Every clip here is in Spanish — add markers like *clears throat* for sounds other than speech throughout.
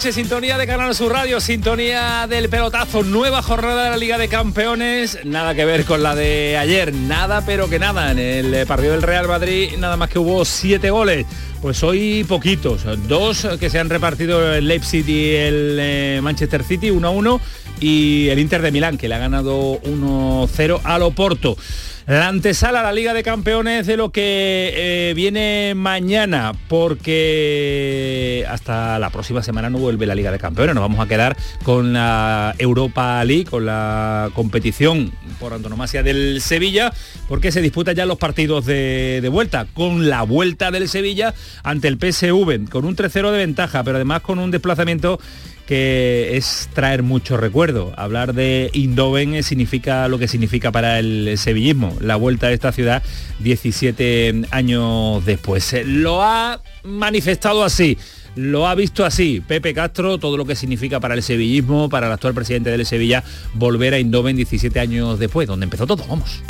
Sintonía de Canal Sur Radio, sintonía del pelotazo, nueva jornada de la Liga de Campeones, nada que ver con la de ayer, nada pero que nada, en el partido del Real Madrid nada más que hubo siete goles, pues hoy poquitos, dos que se han repartido el Leipzig y el eh, Manchester City, 1 a 1, y el Inter de Milán, que le ha ganado 1-0 al Oporto. La antesala a la Liga de Campeones de lo que eh, viene mañana, porque hasta la próxima semana no vuelve la Liga de Campeones. Nos vamos a quedar con la Europa League, con la competición por antonomasia del Sevilla, porque se disputan ya los partidos de, de vuelta, con la vuelta del Sevilla ante el PSV, con un 3-0 de ventaja, pero además con un desplazamiento que es traer mucho recuerdo. Hablar de Indoven significa lo que significa para el sevillismo, la vuelta a esta ciudad 17 años después. Lo ha manifestado así. Lo ha visto así Pepe Castro, todo lo que significa para el sevillismo, para el actual presidente del Sevilla, volver a Indoven 17 años después, donde empezó todo. Vamos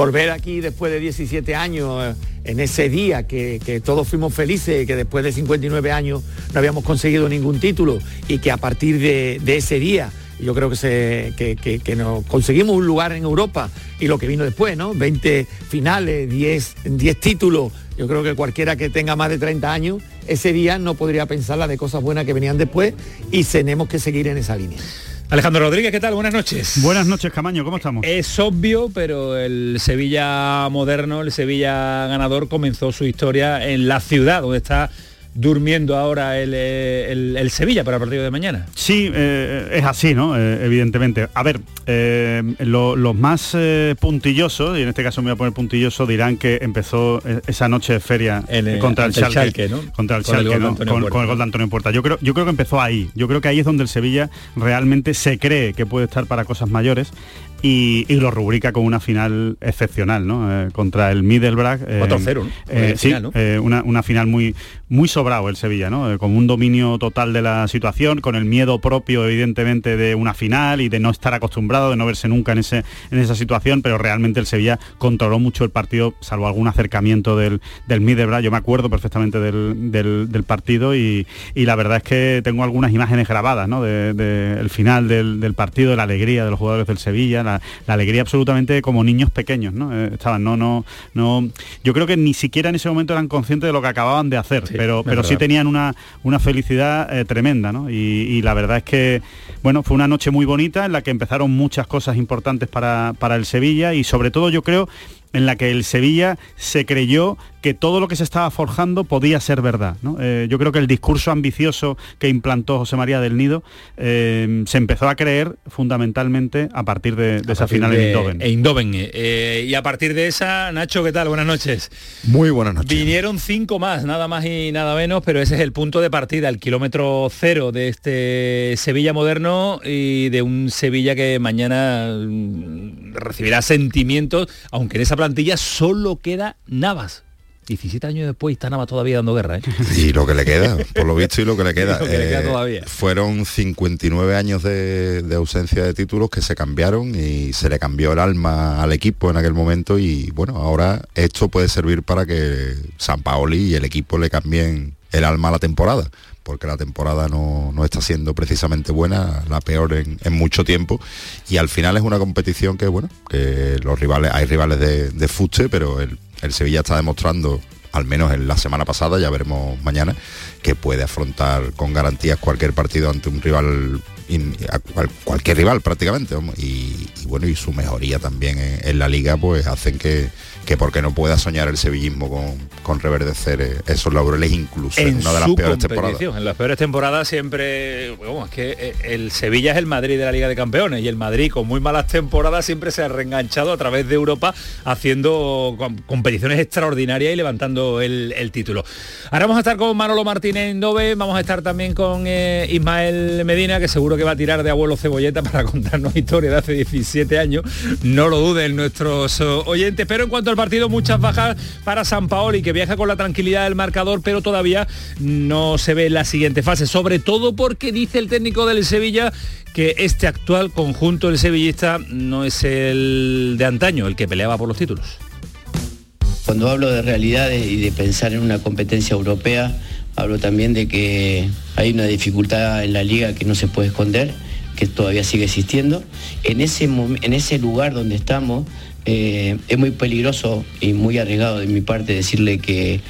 volver aquí después de 17 años, eh, en ese día que, todos fuimos felices, que después de 59 años no habíamos conseguido ningún título y que a partir de, ese día yo creo que, se, que, nos conseguimos un lugar en Europa y lo que vino después, ¿no? 20 finales, 10, 10 títulos. Yo creo que cualquiera que tenga más de 30 años, ese día no podría pensar la de cosas buenas que venían después y tenemos que seguir en esa línea. Alejandro Rodríguez, ¿qué tal? Buenas noches. Buenas noches, Camaño, ¿cómo estamos? Es obvio, pero el Sevilla moderno, el Sevilla ganador, comenzó su historia en la ciudad, donde está durmiendo ahora eh, el, Sevilla para el partido de mañana. Sí, eh, es así, ¿no? Eh, evidentemente. A ver, los más puntillosos, y en este caso me voy a poner puntilloso, dirán que empezó esa noche de feria contra el Schalke, ¿no? Contra el Schalke, con, con, el gol de Antonio Puerta. Yo creo, yo creo que empezó ahí. Yo creo que ahí es donde el Sevilla realmente se cree que puede estar para cosas mayores y, lo rubrica con una final excepcional, ¿no? Eh, contra el Middlesbrough. 4-0, eh, sí, eh, una, una, final muy, muy sobrado el Sevilla, ¿no? con un dominio total de la situación, con el miedo propio, evidentemente, de una final y de no estar acostumbrado, de no verse nunca en, ese, en esa situación, pero realmente el Sevilla controló mucho el partido, salvo algún acercamiento del, del Middlesbrough. Yo me acuerdo perfectamente del, del, partido y, y, la verdad es que tengo algunas imágenes grabadas, ¿no? del de, final del, partido, de la alegría de los jugadores del Sevilla, la, alegría absolutamente como niños pequeños, ¿no? Eh, estaban, no, no, no. Yo creo que ni siquiera en ese momento eran conscientes de lo que acababan de hacer, pero, pero sí tenían una, una felicidad eh, tremenda, ¿no? Y, la verdad es que, bueno, fue una noche muy bonita en la que empezaron muchas cosas importantes para, para el Sevilla y sobre todo yo creo en la que el Sevilla se creyó que todo lo que se estaba forjando podía ser verdad. Eh, yo creo que el discurso ambicioso que implantó José María del Nido eh, se empezó a creer fundamentalmente a partir de, esa final en Indoven. E Indoven. Eh, y a partir de esa, Nacho, ¿qué tal? Buenas noches. Muy buenas noches. Vinieron cinco más, nada más y nada menos, pero ese es el punto de partida, el kilómetro cero de este Sevilla moderno y de un Sevilla que mañana mm, recibirá sentimientos, aunque en esa plantilla solo queda Navas. 17 años después está Navas todavía dando guerra. ¿eh? *laughs* Y lo que le queda, por lo visto y lo que le *laughs* queda. Eh, fueron 59 años de, ausencia de títulos que se cambiaron y se le cambió el alma al equipo en aquel momento y bueno, ahora esto puede servir para que San Paoli y el equipo le cambien el alma a la temporada porque la temporada no, está siendo precisamente buena, la peor en, mucho tiempo. Y al final es una competición que, bueno, que los rivales, hay rivales de, de fuste, pero el, Sevilla está demostrando al menos en la semana pasada, ya veremos mañana, que puede afrontar con garantías cualquier partido ante un rival cualquier rival prácticamente. Y, bueno, y su mejoría también en, la liga pues hacen que, que porque no pueda soñar el sevillismo con, con reverdecer eh, esos laureles incluso en, una de las peores temporadas. En las peores temporadas siempre, bueno, es que eh, el Sevilla es el Madrid de la Liga de Campeones y el Madrid con muy malas temporadas siempre se ha reenganchado a través de Europa haciendo competiciones extraordinarias y levantando el, título. Ahora vamos a estar con Manolo Martínez Dove, vamos a estar también con eh, Ismael Medina, que seguro que va a tirar de abuelo cebolleta *laughs* para contarnos historia de hace 17 años. No lo duden nuestros oyentes, pero en cuanto al partido, muchas bajas para San Paoli, que viaja con la tranquilidad del marcador, pero todavía no se ve la siguiente fase, sobre todo porque dice el técnico del Sevilla que este actual conjunto del sevillista no es el de antaño, el que peleaba por los títulos. Cuando hablo de realidades y de pensar en una competencia europea, hablo también de que hay una dificultad en la liga que no se puede esconder, que todavía sigue existiendo. En ese, en ese lugar donde estamos, eh, es muy peligroso y muy arriesgado de mi parte decirle que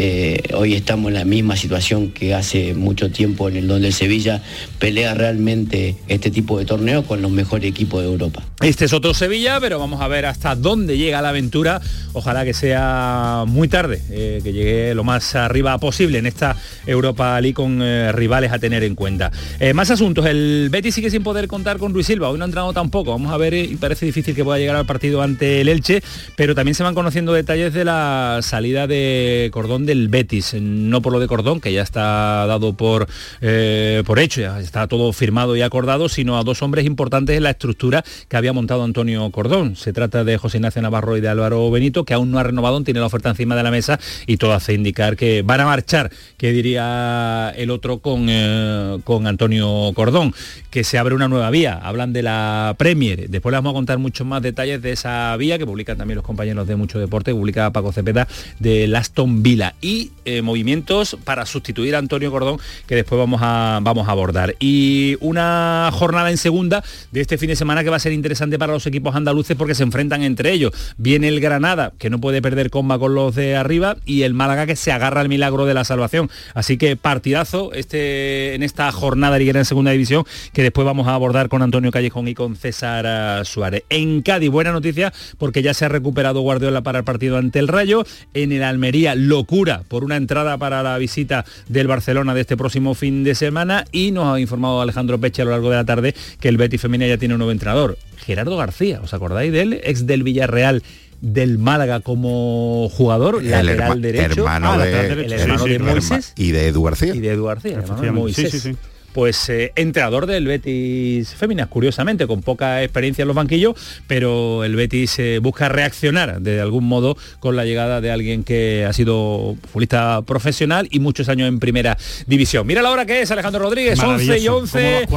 eh, hoy estamos en la misma situación que hace mucho tiempo en el donde Sevilla pelea realmente este tipo de torneo con los mejores equipos de Europa. Este es otro Sevilla, pero vamos a ver hasta dónde llega la aventura. Ojalá que sea muy tarde, eh, que llegue lo más arriba posible en esta Europa League con eh, rivales a tener en cuenta. más asuntos, el Betis sigue sin poder contar con Luis Silva, hoy no ha entrado tampoco. Vamos a ver, y parece difícil que pueda llegar al partido ante el Elche, pero también se van conociendo detalles de la salida de Cordón del Betis, no por lo de Cordón, que ya está dado por, eh, por hecho, ya está todo firmado y acordado, sino a dos hombres importantes en la estructura que había montado Antonio Cordón. Se trata de José Ignacio Navarro y de Álvaro Benito, que aún no ha renovado, tiene la oferta encima de la mesa y todo hace indicar que van a marchar, que diría el otro con, eh, con Antonio Cordón, que se abre una nueva vía. Hablan de la Premier. Después les vamos a contar muchos más detalles de esa vía que publican también los compañeros de Mucho Deporte, publica Paco Cepeda de Aston Villa. Y eh, movimientos para sustituir a Antonio Cordón que después vamos a, vamos a abordar. Y una jornada en segunda de este fin de semana que va a ser interesante para los equipos andaluces porque se enfrentan entre ellos. Viene el Granada, que no puede perder comba con los de arriba, y el Málaga que se agarra al milagro de la salvación. Así que partidazo este, en esta jornada liguera en segunda división que después vamos a abordar con Antonio Callejón y con César Suárez. En Cádiz, buena noticia porque ya se ha recuperado Guardiola para el partido ante el Rayo. En el Almería, locura por una entrada para la visita del Barcelona de este próximo fin de semana y nos ha informado Alejandro Peche a lo largo de la tarde que el Betis Femenina ya tiene un nuevo entrenador, Gerardo García, ¿os acordáis de él? Ex del Villarreal del Málaga como jugador, el lateral derecho, hermano, ah, de, el hermano de Moisés y de Edu García. Y de Edu García, hermano de Moisés pues eh, entrenador del Betis Féminas, curiosamente, con poca experiencia en los banquillos, pero el Betis eh, busca reaccionar de algún modo con la llegada de alguien que ha sido futbolista profesional y muchos años en primera división. Mira la hora que es, Alejandro Rodríguez, 11 y 11.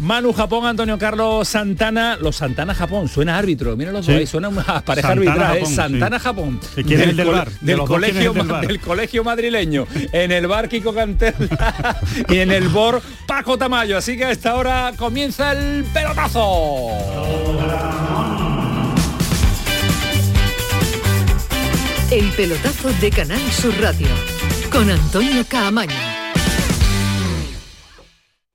Manu Japón, Antonio Carlos Santana, los Santana Japón, suena árbitro, mira los dos suena una pareja arbitral, ¿eh? Santana Japón. ¿Quién es el del bar? Del, colegio, del, colegio madrileño, en el bar Kiko Cantella *laughs* y en el BOR Paco Tamayo. Así que a esta hora comienza el pelotazo. El pelotazo de Canal Sur Radio con Antonio Caamaño.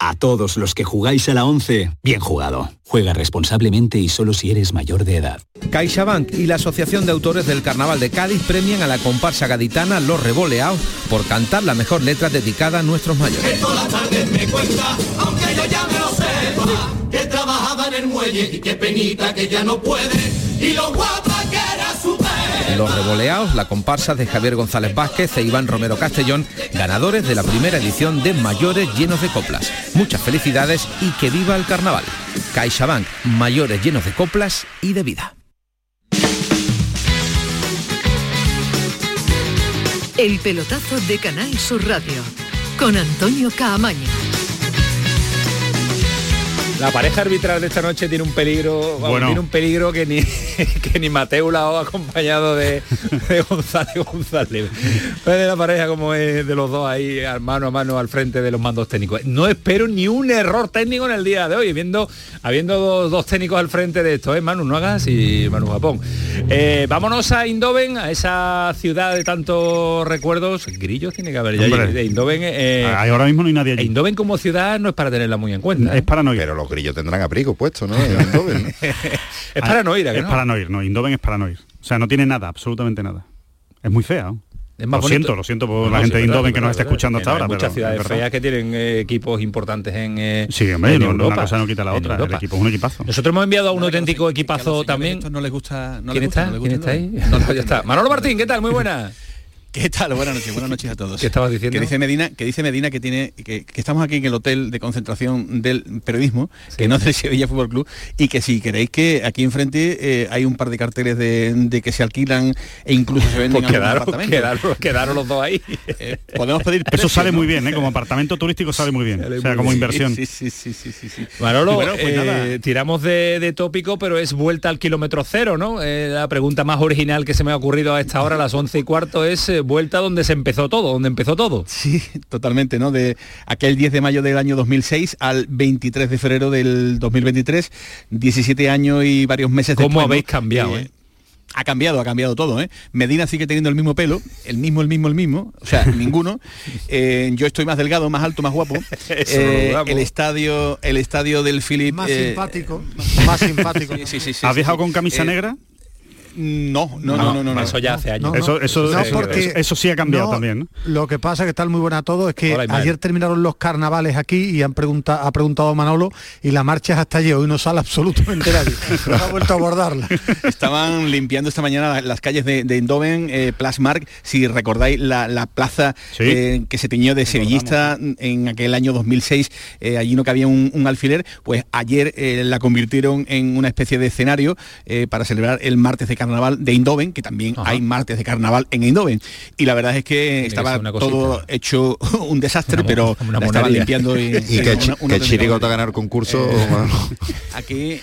A todos los que jugáis a la 11, bien jugado. Juega responsablemente y solo si eres mayor de edad. CaixaBank y la Asociación de Autores del Carnaval de Cádiz premian a la comparsa gaditana Los Revoleados por cantar la mejor letra dedicada a nuestros mayores. que trabajaba en el muelle y qué penita que ya no puede y lo guapa que era su los Revoleados, la comparsa de Javier González Vázquez e Iván Romero Castellón, ganadores de la primera edición de Mayores llenos de coplas. Muchas felicidades y que viva el carnaval. CaixaBank, mayores llenos de coplas y de vida. El pelotazo de Canal Sur Radio con Antonio Caamaño. La pareja arbitral de esta noche tiene un peligro, tiene un peligro que ni *laughs* que ni Mateo la ha acompañado de, González González. de la pareja como es de los dos ahí mano a mano al frente de los mandos técnicos. No espero ni un error técnico en el día de hoy, viendo, habiendo dos, técnicos al frente de esto, ¿eh? Manu, no hagas y Manu Japón. Eh, vámonos a Indoven, a esa ciudad de tantos recuerdos. Grillos tiene que haber ya de Indoven. Eh, ahora mismo no hay nadie allí. Indoven como ciudad no es para tenerla muy en cuenta. Es para no ir grillos tendrán abrigo puesto, ¿no? *laughs* es para no ir, Es para no ir, no. Indoven es para no ir. O sea, no tiene nada, absolutamente nada. Es muy fea. lo siento, lo siento por la gente de Indoven que nos está escuchando hasta ahora. Hay muchas ciudades feas que tienen eh, equipos importantes en eh, Sí, hombre, una cosa no quita la otra. El equipo es un equipazo. Nosotros hemos enviado a un auténtico equipazo también. No les gusta. ¿Quién está? ¿Quién está ahí? *laughs* ya está. *laughs* Manolo Martín, ¿qué tal? Muy buena. ¿Qué tal? Buenas noches, buenas noches a todos. ¿Qué estabas diciendo? Que dice Medina, que dice Medina que tiene, que, estamos aquí en el hotel de concentración del periodismo, que no es del Sevilla Fútbol Club, y que si queréis que aquí enfrente eh, hay un par de carteles de, que se alquilan e incluso se venden pues quedaron, quedaron, quedaron, los dos ahí. Eh, podemos pedir. Eso sale muy bien, ¿eh? como apartamento turístico sale muy bien. o sea, como inversión. Sí, sí, sí, sí, sí. Manolo, pues eh, tiramos de, tópico, pero es vuelta al kilómetro cero, ¿no? la pregunta más original que se me ha ocurrido a esta hora, a las once y cuarto, es vuelta donde se empezó todo, donde empezó todo. Sí, totalmente, ¿no? De aquel 10 de mayo del año 2006 al 23 de febrero del 2023, 17 años y varios meses después. ¿Cómo habéis cambiado, eh? ha cambiado, ha cambiado todo, ¿eh? Medina sigue teniendo el mismo pelo, el mismo, el mismo, el mismo, o sea, *laughs* ninguno. Eh, yo estoy más delgado, más alto, más guapo. *laughs* Eh, el estadio, el estadio del Philip. Más simpático. *laughs* Más simpático. Sí, sí, sí, ¿Has viajado con camisa negra? No, no, no, no, no, Eso ya hace años. eso, eso, eso, sí ha cambiado también. Lo que pasa que está muy buena todo es que ayer terminaron los carnavales aquí y han preguntado, ha preguntado Manolo y la marcha es hasta allí. Hoy no sale absolutamente nadie. no ha vuelto a abordarla. *laughs* Estaban limpiando esta mañana las calles de, de Endoven, eh, Plasmark, si recordáis la, plaza eh, que se teñió de sevillista en aquel año 2006, eh, allí no cabía un, un alfiler, pues ayer eh, la convirtieron en una especie de escenario para celebrar el martes de carnaval carnaval de Indoven, que también hay martes de carnaval en Indoven. Y la verdad es que estaba todo hecho *laughs* un desastre, pero la estaban limpiando y, *laughs* y que, chirigota ganar concurso. Eh, *laughs* aquí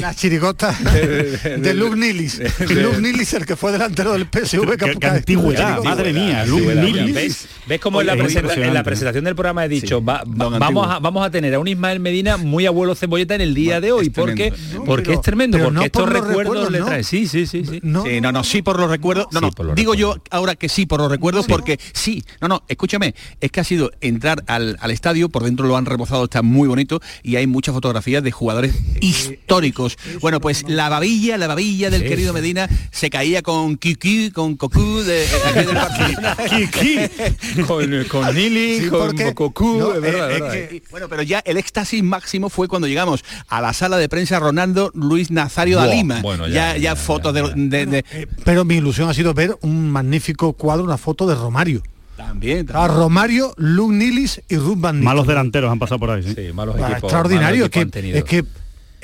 la chirigota de Luke Nilis. Luke Nilis, el que fue delantero del PSV. Qué, antigüedad, madre mía, Luke Nilis. ¿Ves, cómo en la, en la, presentación del programa he dicho, vamos, a, vamos a tener a un Ismael Medina muy abuelo cebolleta en el día de hoy? porque, porque es tremendo, porque estos recuerdos le trae. Sí, sí, sí sí, No. no, no, sí por los recuerdos. No, no, digo yo ahora que sí por los recuerdos porque sí. No, no, escúchame, es que ha sido entrar al, estadio, por dentro lo han rebozado, está muy bonito y hay muchas fotografías de jugadores históricos. Bueno, pues la babilla, la babilla del querido Medina se caía con Kiki, con Cocu de, *laughs* Kiki, con, con Nili, con Cocu, Bueno, pero ya el éxtasis máximo fue cuando llegamos a la sala de prensa Ronaldo Luis Nazario de Lima. Bueno, ya, ya, fotos de eh, pero mi ilusión ha sido ver un magnífico cuadro, una foto de Romario. También, A Romario, Luke Nilis y Ruth Van Malos delanteros han pasado por ahí. Sí, malos equipos, extraordinario. es, que, es que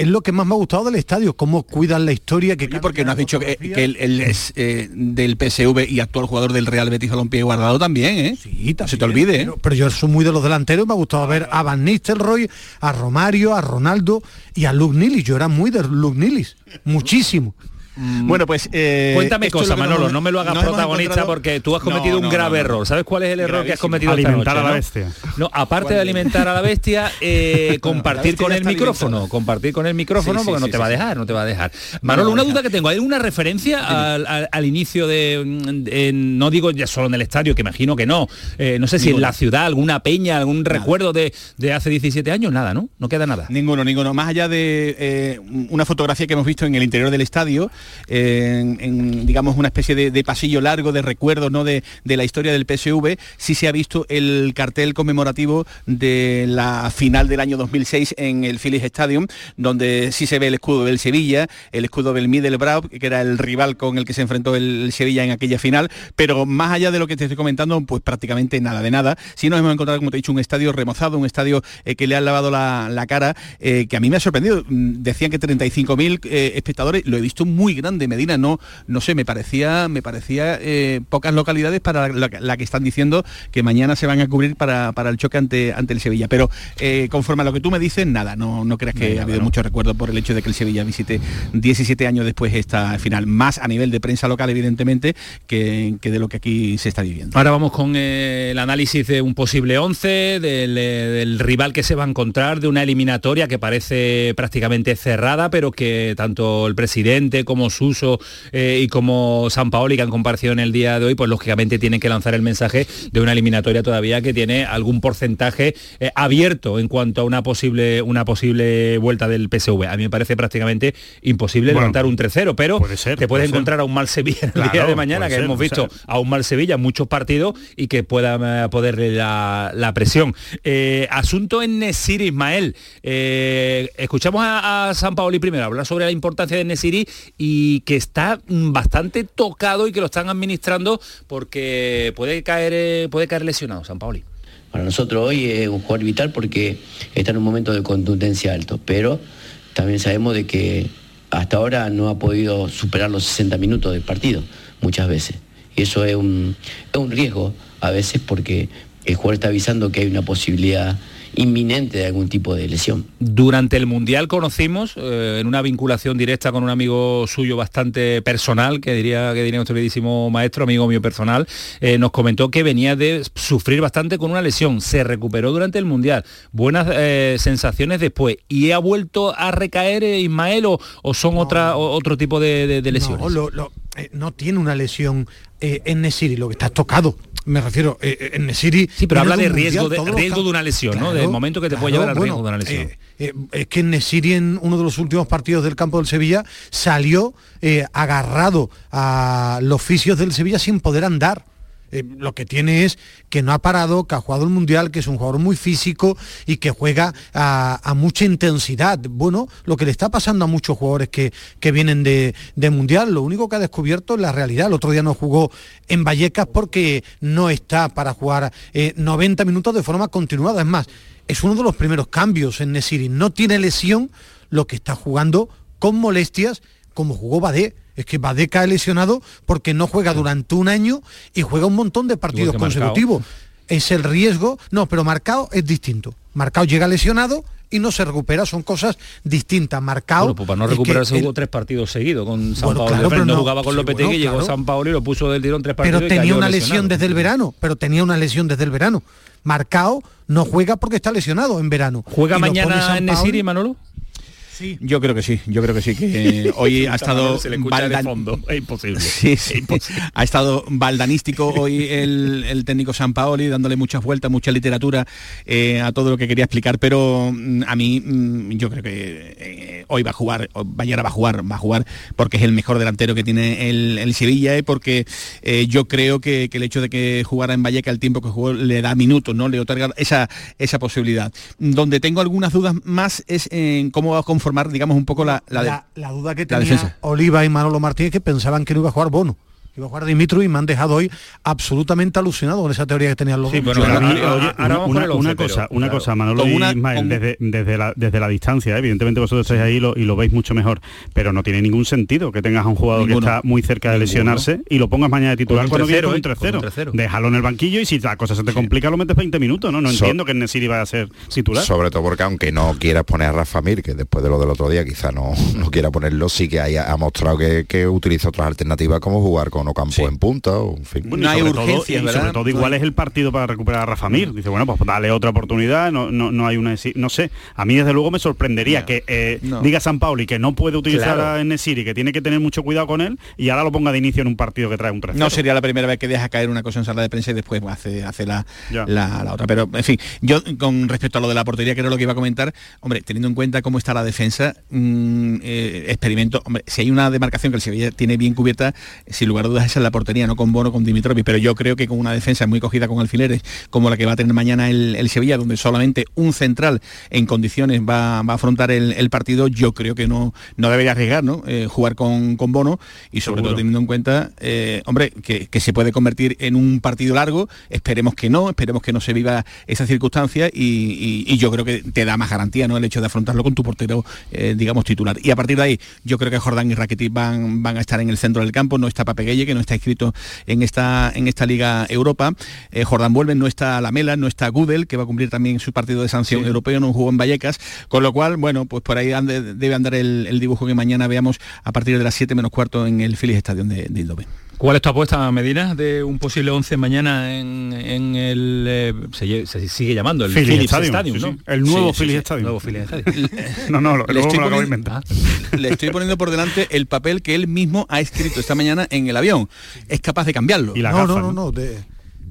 es lo que más me ha gustado del estadio, cómo cuidan la historia que... porque no has dicho que, él, es eh, del PSV y actual jugador del Real Betis Balompié Guardado también, ¿eh? Sí, Se te olvide, ¿eh? pero, yo soy muy de los delanteros, me ha gustado ver a Van Nistelrooy, a Romario, a Ronaldo y a Luke Nilis. Yo era muy de Luke Nilis, muchísimo bueno, pues... Eh, Cuéntame cosas, Manolo, no me lo hagas protagonista porque tú has cometido un grave error. ¿Sabes cuál es el error que has cometido Alimentar a la bestia. No, aparte de alimentar a la bestia, eh, compartir con el micrófono. Compartir con el micrófono porque no te va a dejar, no te va a dejar. Manolo, una duda que tengo. ¿Hay una referencia al, inicio de... no digo ya solo en el estadio, que imagino que no. Eh, no sé si en la ciudad, alguna peña, algún recuerdo de, de hace 17 años, nada, ¿no? No queda nada. Ninguno, ninguno. Más allá de una fotografía que hemos visto en el interior del estadio, en, digamos una especie de, pasillo largo de recuerdos ¿no? de, la historia del PSV, sí se ha visto el cartel conmemorativo de la final del año 2006 en el Philips Stadium, donde sí se ve el escudo del Sevilla, el escudo del Middlesbrough, que era el rival con el que se enfrentó el Sevilla en aquella final, pero más allá de lo que te estoy comentando, pues prácticamente nada de nada. Sí nos hemos encontrado, como te he dicho, un estadio remozado, un estadio eh, que le ha lavado la, cara, eh, que a mí me ha sorprendido. Mm, decían que 35.000 eh, espectadores, lo he visto muy grande, Medina, no, no sé, me parecía, me parecía eh, pocas localidades para la, que están diciendo que mañana se van a cubrir para, el choque ante, ante el Sevilla. Pero eh, conforme a lo que tú me dices, nada, no, no creas que ha habido mucho recuerdo por el hecho de que el Sevilla visite 17 años después esta final, más a nivel de prensa local, evidentemente, que, de lo que aquí se está viviendo. Ahora vamos con el análisis de un posible 11, del, del rival que se va a encontrar, de una eliminatoria que parece prácticamente cerrada, pero que tanto el presidente como Suso eh, y como San Paoli que han comparecido en el día de hoy, pues lógicamente tienen que lanzar el mensaje de una eliminatoria todavía que tiene algún porcentaje eh, abierto en cuanto a una posible, una posible vuelta del PSV. A mí me parece prácticamente imposible levantar un 3-0, pero te puedes encontrar a un mal Sevilla el día de mañana, que hemos visto a un mal Sevilla muchos partidos y que pueda eh, poderle la, presión. asunto en Nesiri, Ismael. escuchamos a, a San Paoli primero hablar sobre la importancia de Nesiri y que está bastante tocado y que lo están administrando porque puede caer, eh, puede caer lesionado San Paoli. Para nosotros hoy es un jugador vital porque está en un momento de contundencia alto, pero también sabemos de que hasta ahora no ha podido superar los 60 minutos del partido, muchas veces. Y eso es un, es un riesgo a veces porque el jugador está avisando que hay una posibilidad inminente de algún tipo de lesión. Durante el Mundial conocimos, eh, en una vinculación directa con un amigo suyo bastante personal, que diría que diría nuestro queridísimo maestro, amigo mío personal, eh, nos comentó que venía de sufrir bastante con una lesión. Se recuperó durante el Mundial. Buenas eh, sensaciones después. ¿Y ha vuelto a recaer Ismael o, son otra, otro tipo de, lesiones? No, tiene una lesión en Nesiri, lo que está tocado me refiero, eh, eh, en Nesiri... Sí, pero habla de riesgo, de riesgo de una lesión, ¿no? Del momento que te puede llevar al riesgo de una lesión. Eh, es que Nesiri en uno de los últimos partidos del campo del Sevilla salió agarrado a los oficios del Sevilla sin poder andar. Eh, lo que tiene es que no ha parado, que ha jugado el Mundial, que es un jugador muy físico y que juega a, mucha intensidad. Bueno, lo que le está pasando a muchos jugadores que, vienen de, Mundial, lo único que ha descubierto es la realidad. El otro día no jugó en Vallecas porque no está para jugar 90 eh, minutos de forma continuada. Es más, es uno de los primeros cambios en Nesiri. No tiene lesión, lo que está jugando con molestias como jugó Badé es que Badé cae lesionado porque no juega durante un año y juega un montón de partidos consecutivos. Es el riesgo. No, pero Marcado es distinto. Marcado llega lesionado y no se recupera, son cosas distintas. Marcado. Bueno, pues para no recuperarse hubo tres partidos seguidos con San Paulo. no, jugaba con Lopetegui, llegó San Paulo y lo puso del tirón tres partidos. Pero tenía una lesión desde el verano, pero tenía una lesión desde el verano. Marcado no juega porque está lesionado en verano. ¿Juega mañana en Nesiri, Manolo? Yo creo que sí, yo creo que sí, que *laughs* hoy ha estado fondo. *laughs* Es imposible. Ha estado baldanístico hoy el, técnico San Paoli, dándole muchas vueltas, mucha literatura eh, a todo lo que quería explicar, pero mm, a mí mm, yo creo que eh, hoy va a jugar, mañana va a jugar, va a jugar porque es el mejor delantero que tiene el, Sevilla y porque eh, yo creo que, el hecho de que jugara en Valleca el tiempo que jugó le da minutos, ¿no? Le otorga esa, esa posibilidad. Donde tengo algunas dudas más es en cómo va a conformar, digamos, un poco la, la, duda que tenía Oliva y Manolo Martínez que pensaban que no iba a jugar Bono. Iba a jugar Dimitru y me han dejado hoy absolutamente alucinado con esa teoría que tenían los sí, dos. Bueno, una, una, cosa, una cosa, Manolo y Ismael, desde, desde, la, desde la distancia, evidentemente vosotros estáis ahí y lo, veis mucho mejor, pero no tiene ningún sentido que tengas a un jugador que está muy cerca de lesionarse y lo pongas mañana de titular con un 3-0. Déjalo en el banquillo y si la cosa se te complica lo metes 20 minutos, ¿no? No entiendo que Nesiri vaya a ser titular. Sobre todo porque aunque no quieras poner a Rafa Mir, que después de lo del otro día quizá no, *laughs* no quiera ponerlo, sí que ha mostrado que, que utiliza otras alternativas como jugar con Ocampo en punta o en fin. no hay urgencia, todo, sobre todo igual es el partido para recuperar a Rafa Mir. Dice, bueno, pues dale otra oportunidad, no, no, no hay una no sé, a mí desde luego me sorprendería que eh, diga San Pauli que no puede utilizar a Nesiri, que tiene que tener mucho cuidado con él y ahora lo ponga de inicio en un partido que trae un 3 No sería la primera vez que deja caer una cosa en sala de prensa y después hace, hace la, la, otra. Pero, en fin, yo con respecto a lo de la portería, que era lo que iba a comentar, hombre, teniendo en cuenta cómo está la defensa, mm, eh, experimento, hombre, si hay una demarcación que el Sevilla tiene bien cubierta, sin lugar a dudas esa es la portería, no con Bono, con Dimitrovic, pero yo creo que con una defensa muy cogida con alfileres, como la que va a tener mañana el, Sevilla, donde solamente un central en condiciones va, a afrontar el, partido, yo creo que no, no debería arriesgar, ¿no? Eh, jugar con, con, Bono y sobre todo teniendo en cuenta, eh, hombre, que, se puede convertir en un partido largo, esperemos que no, esperemos que no se viva esa circunstancia y, yo creo que te da más garantía, ¿no? El hecho de afrontarlo con tu portero, eh, digamos, titular. Y a partir de ahí, yo creo que Jordán y Rakitic van, van a estar en el centro del campo, no está Que no está inscrito en esta, en esta Liga Europa. Eh, Jordán vuelve, no está Lamela, no está Gudel, que va a cumplir también su partido de sanción europeo, no jugó en Vallecas, con lo cual, bueno, pues por ahí debe andar el, dibujo que mañana veamos a partir de las 7 menos cuarto en el Phillies Stadium de, de ¿Cuál es tu apuesta, Medina, de un posible 11 mañana en, el... Eh, se, sigue llamando el Philips, Stadium, ¿no? El nuevo Philips Stadium. Nuevo Philips *laughs* no, no, lo, le, estoy lo inventar. le estoy poniendo por delante el papel que él mismo ha escrito esta mañana en el avión. Es capaz de cambiarlo. ¿Y la no, no, no, no,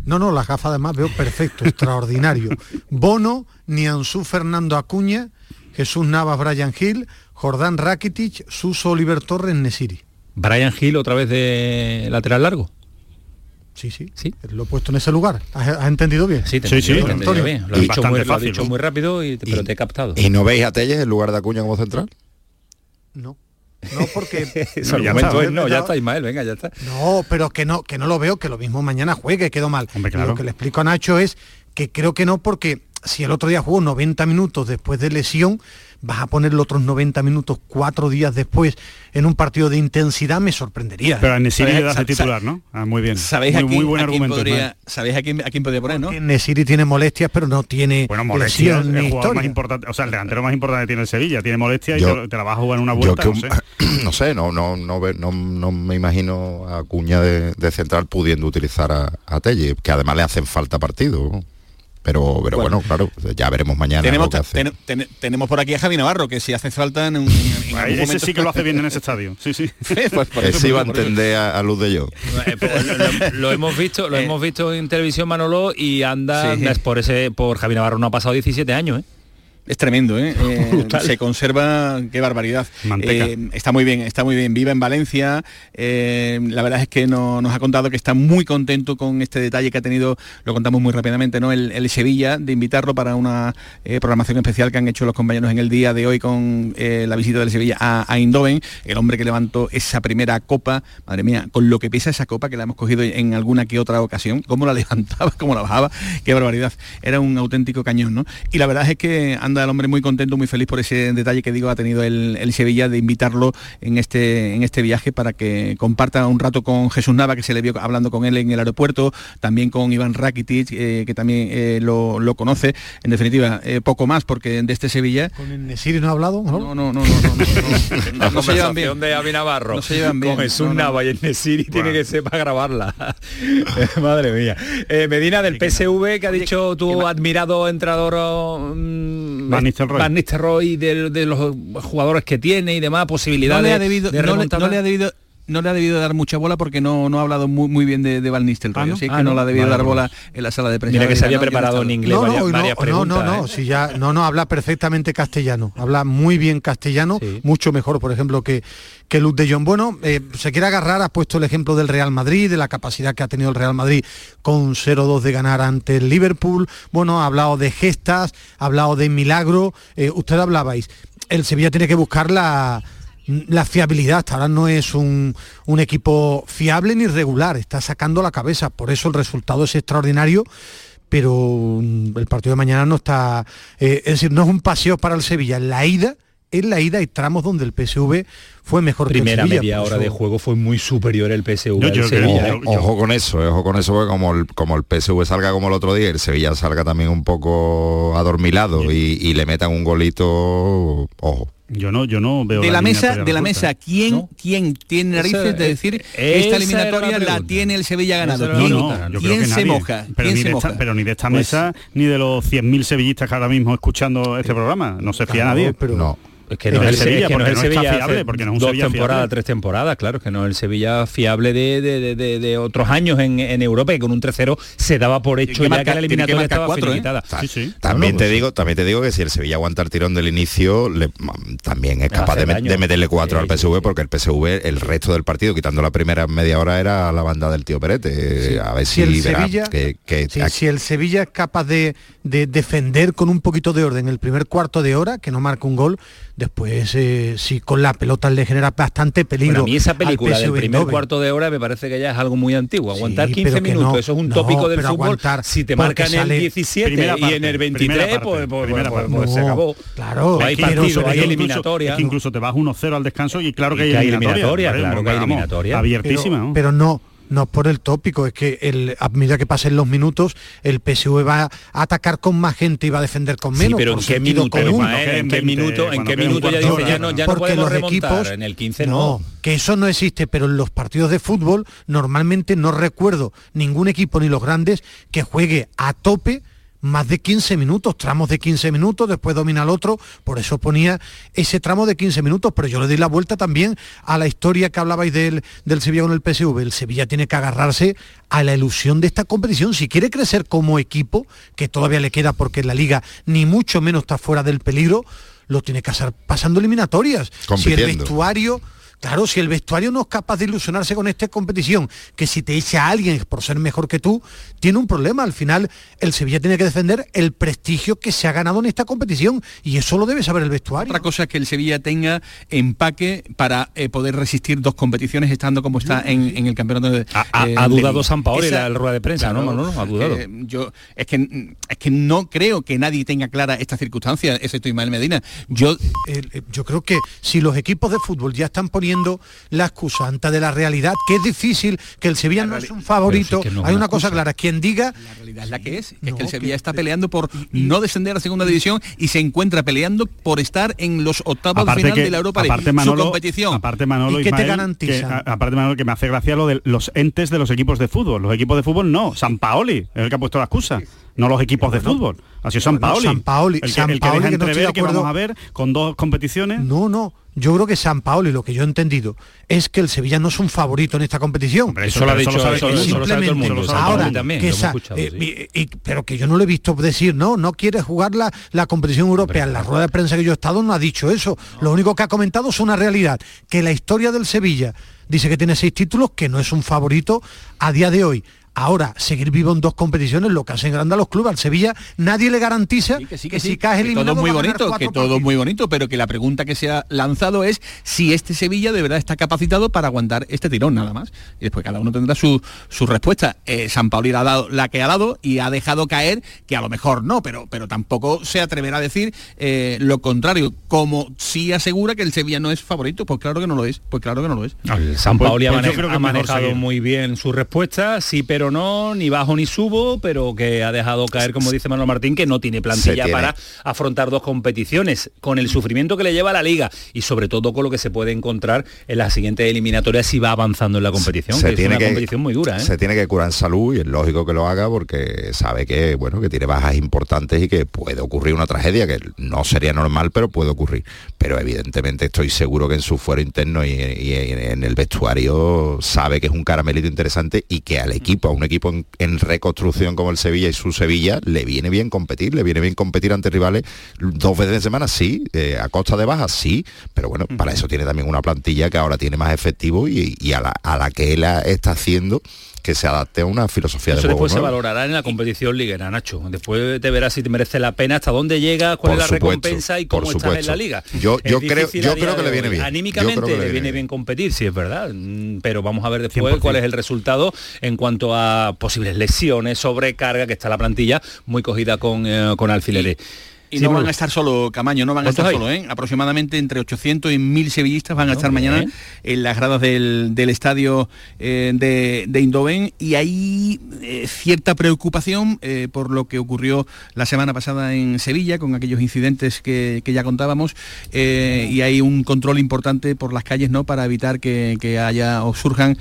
no, no, las gafas además veo perfecto, extraordinario. *laughs* Bono, Nianzú Fernando Acuña, Jesús Navas Brian Hill, Jordán Rakitic, Suso Oliver Torres Nesiri. Brian Hill otra vez de lateral largo. Sí, sí, sí. Lo he puesto en ese lugar. ¿Has, entendido bien? Sí, sí, sí. Bien. Lo, he dicho muy, lo, dicho muy, rápido, y, pero te he captado. ¿Y no veis a Telles en lugar de Acuña como central? No. No, porque *laughs* no, ya, está, no, ya está Ismael, venga, ya está. No, pero que no, que no lo veo, que lo mismo mañana juegue, quedó mal. Lo que le explico a Nacho es que creo que no, porque si el otro día jugó 90 minutos después de lesión, vas a poner los otros 90 minutos cuatro días después en un partido de intensidad, me sorprendería. Pero a Nesiri le das el titular, ¿no? Ah, muy bien. ¿Sabéis muy, a quién, muy buen argumento. Podría, ¿Sabéis a quién, a quién podría poner, no? Nesiri tiene molestias, pero no tiene Bueno, molestias, el jugador más importante, o sea, el delantero más importante tiene el Sevilla, tiene molestias y te, la vas a jugar en una vuelta, no, sé. *clears throat* no sé. no no, no, no, me imagino a Cuña de, central pudiendo utilizar a, a Telle, que además le hacen falta partido. Pero, pero bueno. claro, ya veremos mañana. Tenemos, tenemos por aquí a Javi Navarro, que si hace falta en, un, *laughs* ese sí que lo hace bien en ese estadio. Sí, sí. *laughs* pues Ese iba a entender a, luz de yo. Eh, pues, lo, hemos visto, lo eh. hemos visto en televisión Manolo y anda por ese, por Javi Navarro no ha pasado 17 años, ¿eh? Es tremendo, ¿eh? *laughs* eh se conserva, qué barbaridad. Eh, está muy bien, está muy bien. Viva en Valencia. Eh, la verdad es que nos ha contado que está muy contento con este detalle que ha tenido, lo contamos muy rápidamente, ¿no? El, Sevilla, de invitarlo para una programación especial que han hecho los compañeros en el día de hoy con la visita del Sevilla a, a Indoven, el hombre que levantó esa primera copa, madre mía, con lo que pesa esa copa que la hemos cogido en alguna que otra ocasión, cómo la *laughs* levantaba, cómo la bajaba, qué barbaridad. Era un auténtico cañón, ¿no? Y la verdad es que anda el hombre muy contento, muy feliz por ese detalle que digo ha tenido el, Sevilla de invitarlo en este, en este viaje para que comparta un rato con Jesús Nava, que se le vio hablando con él en el aeropuerto, también con Iván Rakitic, eh, que también eh, lo, conoce. En definitiva, eh, poco más, porque de este Sevilla... ¿Con el Nesiri no ha hablado? No, no, no, no, no, no, se llevan bien. de Avi Navarro no se llevan bien. con Jesús Nava y el Nesiri tiene que ser para grabarla. Madre mía. Medina del PSV, que ha dicho tu admirado entrador mm, Van Nistelrooy. de, los jugadores que tiene y demás, posibilidades no le ha debido, de no le, ha debido no le ha debido dar mucha bola porque no, no ha hablado muy, muy bien de, de Van Nistelrooy. ¿Ah, no? que ah, no, le ha debido dar bola en la sala de prensa. Mira que se había preparado en inglés no, varias, varias preguntas. No, no, no, ¿eh? si ya, no, no, habla perfectamente castellano. Habla muy bien castellano, mucho mejor, por ejemplo, que, que Luz de John. Bueno, eh, se quiere agarrar, ha puesto el ejemplo del Real Madrid, de la capacidad que ha tenido el Real Madrid con 0-2 de ganar ante el Liverpool. Bueno, ha hablado de gestas, ha hablado de milagro. Eh, usted hablabais, el Sevilla tiene que buscar la la fiabilidad hasta ahora no es un, un, equipo fiable ni regular, está sacando la cabeza, por eso el resultado es extraordinario, pero mm, el partido de mañana no está, eh, es decir, no es un paseo para el Sevilla, en la ida en la ida hay tramos donde el PSV fue mejor Primera que el Sevilla, media hora de juego fue muy superior el PSV yo, al yo, Sevilla. Ojo, ojo, con eso, ojo con eso, porque como el, como el PSV salga como el otro día, el Sevilla salga también un poco adormilado y, y, le metan un golito, ojo. Yo no, yo no veo de la, la mesa, de la mesa, ¿quién, ¿no? quién tiene narices esa, de decir esta eliminatoria la, la, tiene el Sevilla ganado? ¿Quién, no, no, ¿quién se nadie. moja? Pero, ¿Quién ni se de moja? esta, pero ni de esta pues, mesa ni de los 100.000 sevillistas que ahora mismo escuchando este programa. No se fía nadie. Pero no. Es que no es el Sevilla, que no es el Sevilla fiable, porque no es un dos Sevilla temporadas, fiable. tres temporadas, claro, que no es el Sevilla fiable de, de, de, de otros años en, en, Europa y con un 3-0 se daba por hecho ya marcar, que la eliminatoria que estaba cuatro. ¿eh? Sí, sí. También te digo, también te digo que si el Sevilla aguanta el tirón del inicio, le, también es capaz de, de, meterle cuatro sí, al PSV, porque el PSV, el resto del partido, quitando la primera media hora, era la banda del tío Perete. A ver si, el verá Sevilla, que, que sí, si el Sevilla es capaz de, de defender con un poquito de orden el primer cuarto de hora, que no marca un gol, después eh, si con la pelota le genera bastante peligro. Bueno, a mí esa película del primer cuarto de hora me parece que ya es algo muy antiguo. Aguantar sí, 15 minutos, no, eso es un no, tópico del fútbol. Aguantar, si te marcan en el 17 parte, y en el 23, parte, pues, pues, pues, pues, se acabó. Claro, pues hay partido, hay eliminatoria. Es que incluso te vas 1-0 al descanso y claro que hay, hay eliminatoria, eliminatoria, claro que hay eliminatoria. Abiertísima. Pero no, no por el tópico, es que el, a medida que pasen los minutos, el PSV va a atacar con más gente y va a defender con menos. Sí, pero ¿en qué minuto? Común. ¿En qué minuto? ¿En qué minuto ya dice ya no, ya no podemos los remontar? Equipos, en el 15 no. no. Que eso no existe, pero en los partidos de fútbol normalmente no recuerdo ningún equipo ni los grandes que juegue a tope más de 15 minutos, tramos de 15 minutos, después domina el otro, por eso ponía ese tramo de 15 minutos, pero yo le doy la vuelta también a la historia que hablabais del, del Sevilla con el PSV. El Sevilla tiene que agarrarse a la ilusión de esta competición. Si quiere crecer como equipo, que todavía le queda porque la liga ni mucho menos está fuera del peligro, lo tiene que hacer pasando eliminatorias. Si el vestuario Claro, si el vestuario no es capaz de ilusionarse con esta competición, que si te echa a alguien por ser mejor que tú, tiene un problema. Al final, el Sevilla tiene que defender el prestigio que se ha ganado en esta competición y eso lo debe saber el vestuario. Otra cosa es que el Sevilla tenga empaque para eh, poder resistir dos competiciones estando como está en, en el campeonato de... Ha, ha, eh, dudado San Paolo en la rueda de prensa, claro, ¿no? No, no, ha dudado. Eh, yo, es, que, es que no creo que nadie tenga clara esta circunstancia, excepto Ismael Medina. Yo, yo creo que si los equipos de fútbol ya están poniendo la excusa ante de la realidad, que es difícil, que el Sevilla no es un favorito. Si es que no Hay una, cosa clara, quien diga... La realidad es la que es, no, es que el Sevilla que, está peleando por no descender a la segunda división y se encuentra peleando por estar en los octavos de final que, de la Europa League, aparte Manolo, su competición. Aparte Manolo, ¿Y qué Ismael, te garantiza? Que, aparte Manolo, que me hace gracia lo de los entes de los equipos de fútbol. Los equipos de fútbol no, San Paoli es el que ha puesto la excusa no los equipos de fútbol. Ha sido San Paoli. San Paoli, el que, San el que Paoli deja que no entrever estoy de que vamos a ver con dos competiciones. No, no. Yo creo que San Paoli, lo que yo he entendido, es que el Sevilla no es un favorito en esta competición. Hombre, eso, eso, lo ha dicho, eso, eso, eso lo sabe mundo. Ahora, también, que esa, eh, sí. y, y, pero que yo no le he visto decir, no, no quiere jugar la, la competición europea. En la rueda de prensa que yo he estado no ha dicho eso. No. Lo único que ha comentado es una realidad, que la historia del Sevilla dice que tiene seis títulos, que no es un favorito a día de hoy. Ahora, seguir vivo en dos competiciones, lo que hacen grande a los clubes. Al Sevilla nadie le garantiza sí, que, sí, que, que, si caes eliminado todo muy bonito, que todo es muy bonito, pero que la pregunta que se ha lanzado es si este Sevilla de verdad está capacitado para aguantar este tirón nada más. Y después cada uno tendrá su, su respuesta. Eh, San Pauli ha dado la que ha dado y ha dejado caer que a lo mejor no, pero, pero tampoco se atreverá a decir eh, lo contrario, como sí asegura que el Sevilla no es favorito, pues claro que no lo es, pues claro que no lo es. El San Pauli pues, pues ha, maneja, ha manejado muy bien su respuesta, sí, pero no, ni bajo ni subo, pero que ha dejado caer, como dice Manuel Martín, que no tiene plantilla tiene. para afrontar dos competiciones, con el sufrimiento que le lleva a la liga y sobre todo con lo que se puede encontrar en la siguiente eliminatoria si va avanzando en la competición, se que tiene es una que, competición muy dura. ¿eh? Se tiene que curar en salud y es lógico que lo haga porque sabe que, bueno, que tiene bajas importantes y que puede ocurrir una tragedia, que no sería normal, pero puede ocurrir. Pero evidentemente estoy seguro que en su fuero interno y, y en el vestuario sabe que es un caramelito interesante y que al equipo, un equipo en, en, reconstrucción como el Sevilla y su Sevilla, le viene bien competir, le viene bien competir ante rivales dos veces en semana, sí, eh, a costa de bajas, sí, pero bueno, para eso tiene también una plantilla que ahora tiene más efectivo y, y a, la, a, la, que él está haciendo que se adapte a una filosofía Eso de juego después se valorará en la competición liguera, Nacho. Después te verás si te merece la pena, hasta dónde llega, cuál Por es la supuesto, recompensa y por cómo estás en la liga. Yo- yo creo- yo creo que le viene bien. Anímicamente le viene bien competir, sí es verdad. Mm, Pero vamos a ver después 100%. cuál es el resultado en cuanto a posibles lesiones, sobrecarga, que está la plantilla muy cogida con, eh, con alfileres. Y Sí, no van a estar solo, Camaño, no van a estar ¿Cuántos solo, ¿eh? Aproximadamente entre 800 y 1000 sevillistas van a estar bien. mañana en las gradas del, del estadio eh, de, de Indoven y hay eh, cierta preocupación eh, por lo que ocurrió la semana pasada en Sevilla con aquellos incidentes que, que ya contábamos y hay un control importante por las calles no para evitar que, que haya o surjan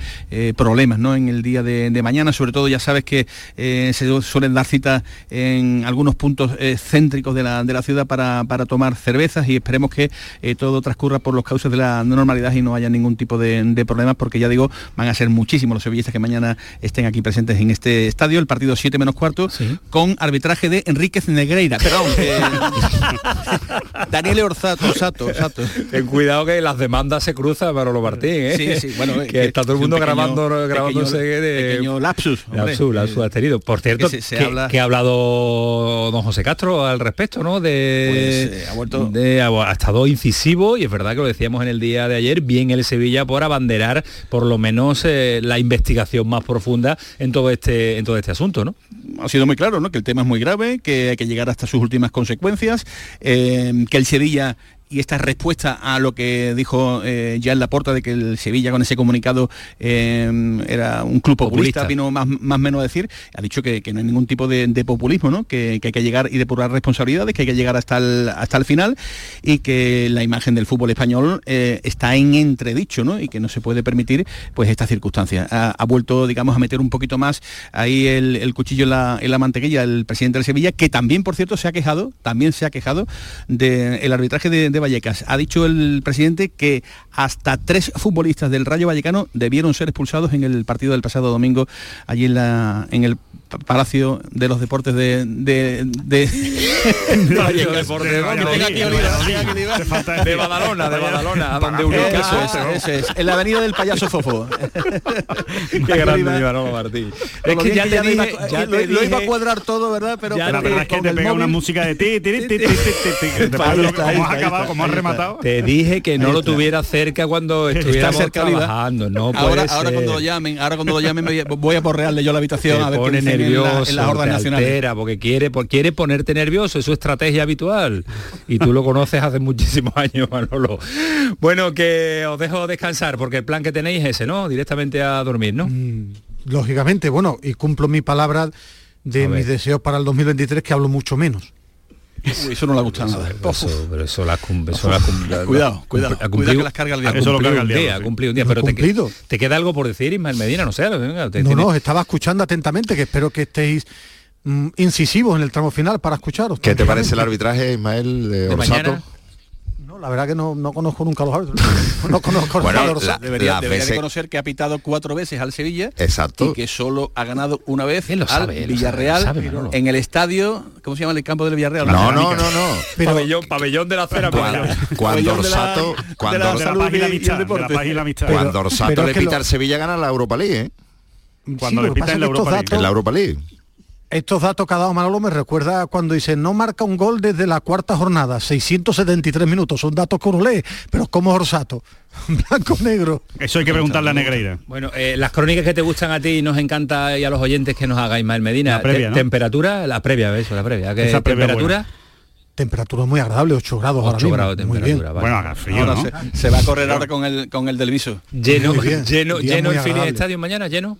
problemas ¿no? en el día de, de mañana sobre todo ya sabes que se suelen dar citas en algunos puntos céntricos de la, de la ciudad para, para tomar cervezas y esperemos que eh, todo transcurra por los cauces de la normalidad y no haya ningún tipo de, de problemas porque ya digo van a ser muchísimos los sevillistas que mañana estén aquí presentes en este estadio el partido 7 menos cuarto con arbitraje de Enríquez Negreira perdón eh, *laughs* Daniel Orzato Orsato, Orsato. Ten cuidado que las demandas se cruzan para lo Martín, ¿eh? Sí, sí, bueno, que está todo el un mundo pequeño- grabando, pequeño- grabándose de pequeño lapsus, hombre. lapsus, lapsus has tenido. Por cierto, Que se- se que, habla- que ha hablado don José Castro al respecto, ¿no? De, Pues, eh, ha vuelto- de- ha, ha estado incisivo y es verdad que lo decíamos en el día de ayer, bien el Sevilla por abanderar por lo menos eh, la investigación más profunda en todo este en todo este asunto, ¿no? ha sido muy claro, ¿no? Que el tema es muy grave, que hay que llegar hasta sus últimas consecuencias, eh, que el Sevilla y esta respuesta a lo que dijo eh, ya en la porta de que el Sevilla con ese comunicado eh, era un club populista, Populista. vino más más menos a decir, ha dicho que, que no hay ningún tipo de, de populismo, ¿no? Que, que hay que llegar y depurar responsabilidades, que hay que llegar hasta el, hasta el final y que la imagen del fútbol español eh, está en entredicho, ¿no? Y que no se puede permitir pues esta circunstancia. Ha, ha vuelto, digamos, a meter un poquito más ahí el, el cuchillo en la, en la mantequilla el presidente del Sevilla, que también, por cierto, se ha quejado, también se ha quejado del arbitraje de, de Vallecas. Ha dicho el presidente que hasta tres futbolistas del Rayo Vallecano debieron ser expulsados en el partido del pasado domingo allí en, la, en el Palacio de los Deportes de... de, de-. *laughs* De Badalona, de Badalona, donde unió Eso casa. es, eso es, en la avenida del payaso Fofo. *laughs* Qué *laughs* grande Manolo Martín. Es que ya te dije, ya lo, te lo iba a cuadrar todo, ¿verdad? Pero, Ya pero La verdad es que te pega una música de ti, ti, cómo has acabado, cómo rematado. Te dije que no lo tuviera cerca cuando Oliva. trabajando. No ahora, ahora cuando lo llamen, ahora cuando lo llamen me voy a- porrearle yo la habitación a ver qué en la- en las órdenes te nacionales. altera, porque quiere, por- quiere ponerte nervioso, es su estrategia habitual. Y tú lo conoces hace muchísimos años, Manolo. Bueno, que os dejo descansar, porque el plan que tenéis es ese, ¿no? Directamente a dormir, ¿no? Lógicamente, bueno, y cumplo mi palabra de mis deseos para el 2023 que hablo mucho menos. Uy, eso no le gusta nada. Eso, pero eso la cum- eso la cum- la- Cuidado, la- cuidado, ha cumplido- que las carga el ha diablo. Eso lo carga el día, sí. ha cumplido un día, pero te, cumplido. te queda algo por decir, Ismael Medina, no sé. venga, te- No, no, estaba escuchando atentamente, que espero que estéis mm, incisivos en el tramo final para escucharos. ¿Qué te parece el arbitraje, Ismael de de Orsato? La verdad que no, no conozco nunca a los árbitros. *laughs* No conozco Bueno, los la- Debería, debería de conocer que ha pitado cuatro veces al Sevilla Exacto. y que solo ha ganado una vez lo al sabe, él lo Villarreal sabe, en el estadio, ¿cómo se llama el campo del Villarreal? No, no, no, no. Pero- pabellón, pabellón de la cera. Cuando, Orsato, cuando, Orsato le pita al Sevilla gana la Europa League, ¿eh? Cuando Sí, le pitan es la Europa League. En la Europa League. Estos datos que ha dado Manolo me recuerda cuando dice no marca un gol desde la cuarta jornada, 673 minutos, son datos que uno lee, pero como Orsato, *laughs* blanco negro. Eso hay que preguntarle a Negreira. Bueno, eh, las crónicas que te gustan a ti y nos encanta y a los oyentes que nos haga Ismael Medina. La previa, Te- ¿no? Temperatura, la previa, eso, la previa. ¿Qué Esa previa temperatura? Temperatura muy agradable, 8 grados ahora 8 mismo. grados de muy temperatura. bien. vale. Bueno, haga frío, Ahora ¿no? se, se va a correr ahora con el con el del viso. Lleno, bien, lleno, lleno el agradable. Stadium mañana, lleno.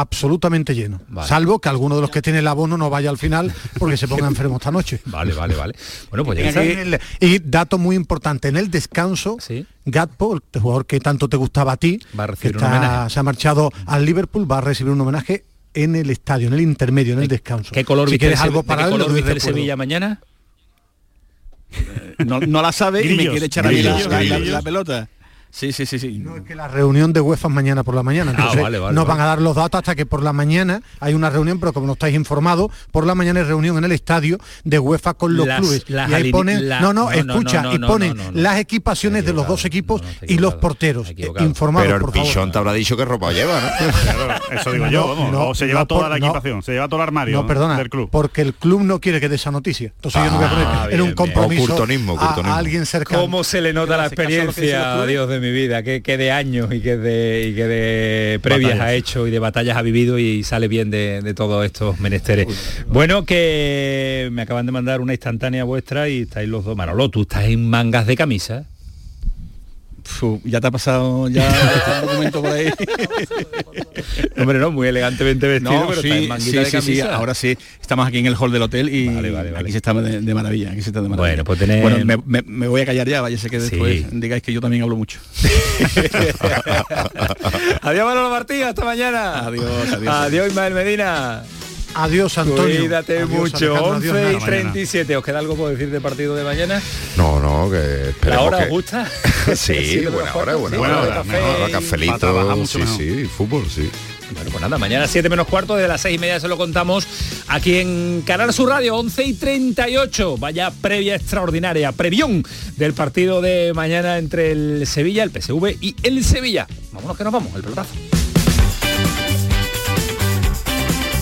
Absolutamente lleno. Vale. Salvo que alguno de los que tiene el abono no vaya al final porque se ponga *laughs* enfermo esta noche. Vale, vale, vale. Bueno, pues ya Y, el- y dato muy importante, en el descanso, Sí. Gatpo, el jugador que tanto te gustaba a ti, Va a recibir que un homenaje. se ha marchado al Liverpool, va a recibir un homenaje en el estadio, en el intermedio, en el descanso. ¿Qué color si quieres algo de para color viste el. Sevilla mañana? No, no la sabe y me quiere echar a mí la, grillos, la- la- grillos. la pelota. Sí, sí, sí, sí. No, es que la reunión de UEFA es mañana por la mañana. Ah, vale, vale, nos vale. van a dar los datos hasta que por la mañana hay una reunión, pero como no estáis informados, por la mañana hay reunión en el estadio de UEFA con los Las- clubes. las y ahí ponen, la- no, no, escucha, no, y ponen no, no, no. las equipaciones de los dos equipos y los porteros. Eh, informados, Pero el por favor. pichón te habrá dicho qué ropa lleva, ¿no? *laughs* Eso digo yo, vamos. no, o se lleva no, toda por- la no. equipación, se lleva todo el armario No, perdona, del club. porque el club no quiere que dé esa noticia. Entonces yo no voy a poner Ah, en bien, un compromiso a- alguien cercano. ¿Cómo se le nota la experiencia? Dios de mi vida? Que, que de años y que de, y que de previas Batallas. ha hecho y de batallas ha vivido y sale bien de, de todos estos menesteres. Bueno, que me acaban de mandar una instantánea vuestra y estáis los dos. Manolo, tú estás en mangas de camisa. Ya te ha pasado ya un *laughs* documento por ahí. Hombre, no, muy elegantemente vestido, No, pero sí, está en sí, de sí, sí, ahora sí, estamos aquí en el hall del hotel y Vale, vale, vale. aquí se está de, de maravilla, aquí se está de maravilla. Bueno, pues tener- Bueno, me, me- me voy a callar ya, vaya sé que después digáis que yo también hablo mucho. *laughs* *laughs* adiós Manolo Martín, hasta mañana. Adiós, adiós. Adiós Ismael Medina. Adiós, Antonio. Cuídate Adiós, mucho. Alejandro, adiós, 11 y nada. 37. ¿Os queda algo por decir del partido de mañana? No, no, que esperemos ¿La hora que... os gusta? *laughs* *laughs* sí, buena hora, buena sí, hora. hora de Buena café hora, cafelito, sí, mejor. sí, fútbol, sí. Bueno, pues nada, mañana 7 menos cuarto, de las 6 y media se lo contamos aquí en Canal Sur Radio, 11 y 38. Vaya previa extraordinaria, previón del partido de mañana entre el Sevilla, el PSV y el Sevilla. Vámonos que nos vamos, el pelotazo.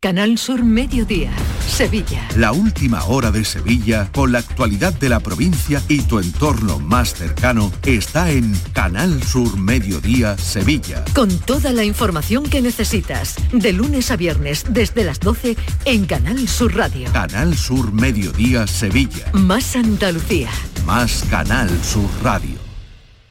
Canal Sur Mediodía. Sevilla. La última hora de Sevilla, con la actualidad de la provincia y tu entorno más cercano, está en Canal Sur Mediodía Sevilla. Con toda la información que necesitas. De lunes a viernes desde las 12 en Canal Sur Radio. Canal Sur Mediodía Sevilla. Más Andalucía. Más Canal Sur Radio.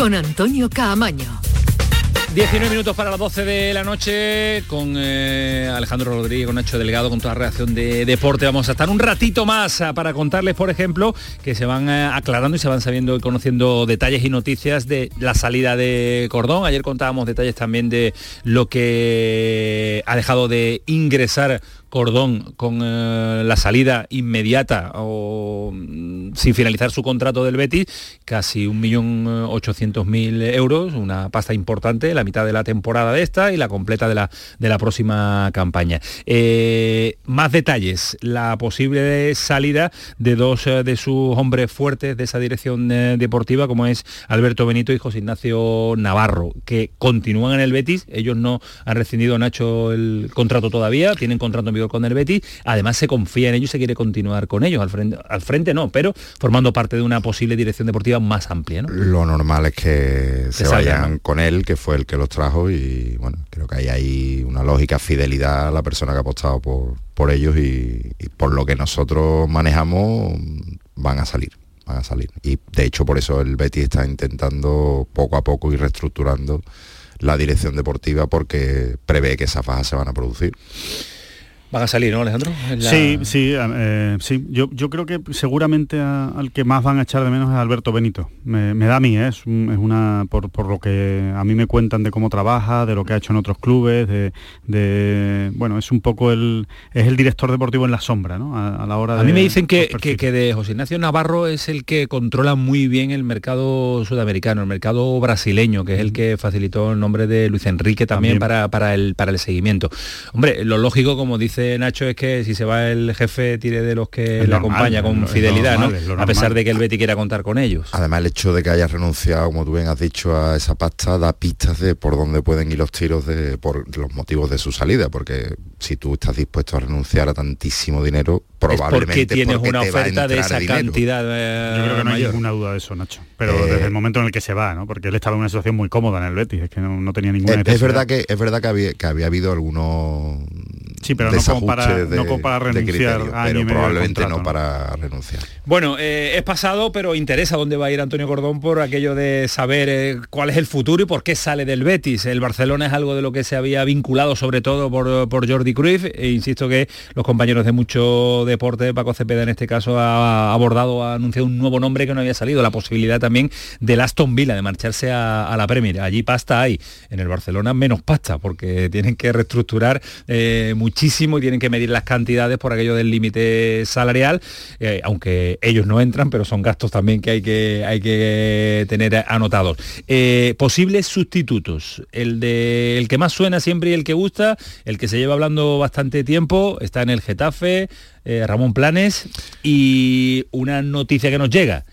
con Antonio Caamaño. 19 minutos para las 12 de la noche con eh, Alejandro Rodríguez, con Nacho Delegado, con toda la reacción de deporte. Vamos a estar un ratito más ah, para contarles, por ejemplo, que se van eh, aclarando y se van sabiendo y conociendo detalles y noticias de la salida de Cordón. Ayer contábamos detalles también de lo que ha dejado de ingresar Cordón con eh, la salida inmediata o mm, sin finalizar su contrato del Betis, casi 1.800.000 euros, una pasta importante, la mitad de la temporada de esta y la completa de la, de la próxima campaña. Eh, más detalles, la posible salida de dos eh, de sus hombres fuertes de esa dirección deportiva, como es Alberto Benito y José Ignacio Navarro, que continúan en el Betis, ellos no han rescindido, Nacho, el contrato todavía, tienen contrato en con el Betis, además se confía en ellos y se quiere continuar con ellos, al frente, al frente no, pero formando parte de una posible dirección deportiva más amplia. Lo normal es que se, vayan con él, que fue el que los trajo y bueno, creo que hay ahí una lógica fidelidad a la persona que ha apostado por, por ellos y, y por lo que nosotros manejamos van a salir van a salir. Y de hecho por eso el Betis está intentando poco a poco ir reestructurando la dirección deportiva porque prevé que esas bajas se van a producir. Van a salir, ¿no, Alejandro? Sí, sí, eh, sí. Yo, yo creo que seguramente al que más van a echar de menos es Alberto Benito. Me, da a mí, ¿eh? es, una por, lo que a mí me cuentan de cómo trabaja, de lo que ha hecho en otros clubes, de, bueno, es un poco el es el director deportivo en la sombra, ¿no? A, la hora a mí me dicen que, que, de José Ignacio Navarro es el que controla muy bien el mercado sudamericano, el mercado brasileño, que es el que facilitó el nombre de Luis Enrique también, Para, para, el, para el seguimiento. Hombre, lo lógico, como dice Nacho es que si se va el jefe tire de los que le acompaña con fidelidad, ¿no? A pesar de que el Betty quiera contar con ellos. Además el hecho de que haya renunciado, como tú bien has dicho, a esa pasta da pistas de por dónde pueden ir los tiros de por los motivos de su salida, porque si tú estás dispuesto a renunciar a tantísimo dinero, probablemente es porque tienes una oferta de esa cantidad. Eh, Yo creo que no hay ninguna duda de eso, Nacho. Pero eh, desde el momento en el que se va, ¿no? Porque él estaba en una situación muy cómoda en el Betis, es que no, tenía ninguna es, es verdad que es verdad que había, que había habido algunos Sí, pero no como, para, no para renunciar pero probablemente no para renunciar. Bueno, eh, es pasado, pero interesa dónde va a ir Antonio Cordón por aquello de saber eh, cuál es el futuro y por qué sale del Betis. El Barcelona es algo de lo que se había vinculado sobre todo por, por Jordi Cruyff e insisto que los compañeros de mucho deporte, Paco Cepeda en este caso ha abordado, ha anunciado un nuevo nombre que no había salido, la posibilidad también del Aston Villa de marcharse a, la Premier. Allí pasta hay, en el Barcelona menos pasta porque tienen que reestructurar eh, muchísimo y tienen que medir las cantidades por aquello del límite salarial, eh, aunque ellos no entran, pero son gastos también que hay que, hay que tener anotados. Eh, posibles sustitutos, el, de, el que más suena siempre y el que gusta, el que se lleva hablando bastante tiempo, está en el Getafe, eh, Ramón Planes, y una noticia que nos llega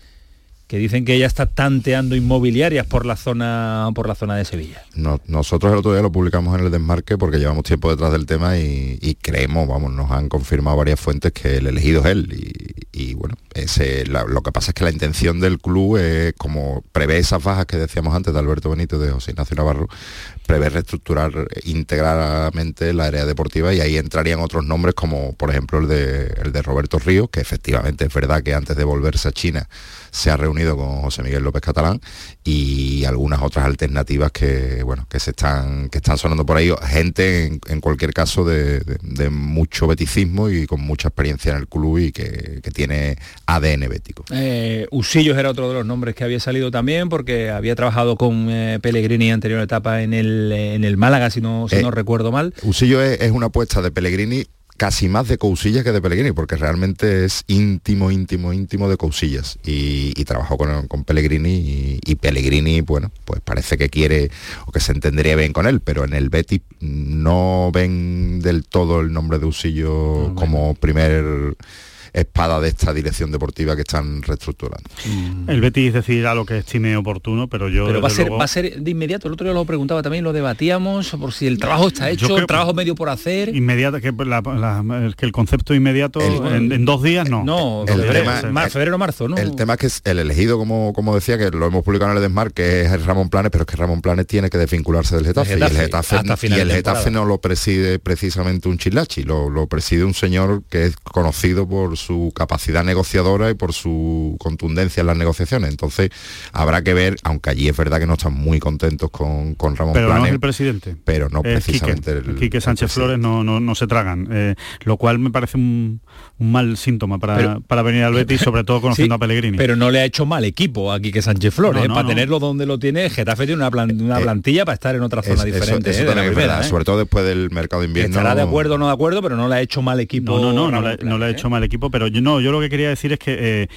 que dicen que ya está tanteando inmobiliarias por la zona por la zona de Sevilla. nosotros el otro día lo publicamos en el desmarque porque llevamos tiempo detrás del tema y, creemos, vamos, nos han confirmado varias fuentes que el elegido es él. Y, bueno, ese, lo que pasa es que la intención del club es, como prevé esas bajas que decíamos antes de Alberto Benito de José Ignacio Navarro, prevé reestructurar integralmente la área deportiva y ahí entrarían otros nombres como por ejemplo el de, el de Roberto Ríos, que efectivamente es verdad que antes de volverse a China se ha reunido con José Miguel López Catalán y algunas otras alternativas que bueno que se están que están sonando por ahí. Gente en, cualquier caso de, mucho beticismo y con mucha experiencia en el club y que, tiene ADN bético. Eh, Usillos era otro de los nombres que había salido también porque había trabajado con eh, Pellegrini en anterior etapa en el, en el Málaga si no, si eh, no recuerdo mal Usillo es, es una apuesta de Pellegrini casi más de Cousillas que de Pellegrini, porque realmente es íntimo, íntimo, íntimo de Cousillas. Y, trabajó con, con Pellegrini y, Pellegrini, bueno, pues parece que quiere o que se entendería bien con él, pero en el Betis no ven del todo el nombre de Usillo como primer espada de esta dirección deportiva que están reestructurando. Mm. El Betis decidirá lo que estime oportuno, pero yo... Pero va a, ser, va a ser de inmediato, el otro día lo preguntaba también, lo debatíamos, por si el trabajo está hecho, el trabajo medio por hacer. Inmediato, que, que el concepto inmediato en, dos días no. No, el febrero, marzo, ¿no? El tema es que el elegido, como, como decía, que lo hemos publicado en el Desmar, que es el Ramón Planes, pero es que Ramón Planes tiene que desvincularse del Getafe. y el Getafe, no lo preside precisamente un chilachi, lo, lo preside un señor que es conocido por su capacidad negociadora y por su contundencia en las negociaciones. Entonces, habrá que ver, aunque allí es verdad que no están muy contentos con, con Ramón Pero no es el presidente. Pero no precisamente el, Quique Sánchez Flores no, no, se tragan. Eh, lo cual me parece un, mal síntoma para, para venir al Betis, *laughs* sobre todo conociendo a Pellegrini. Pero no le ha hecho mal equipo a Quique Sánchez Flores. ¿eh? para tenerlo donde lo tiene, Getafe tiene una, una plantilla para estar en otra zona diferente. de la primera, Sobre todo después del mercado de invierno. Estará de acuerdo o no de acuerdo, pero no le ha hecho mal equipo. No, no, no, no, le, ha hecho mal equipo, pero yo, no, yo lo que quería decir es que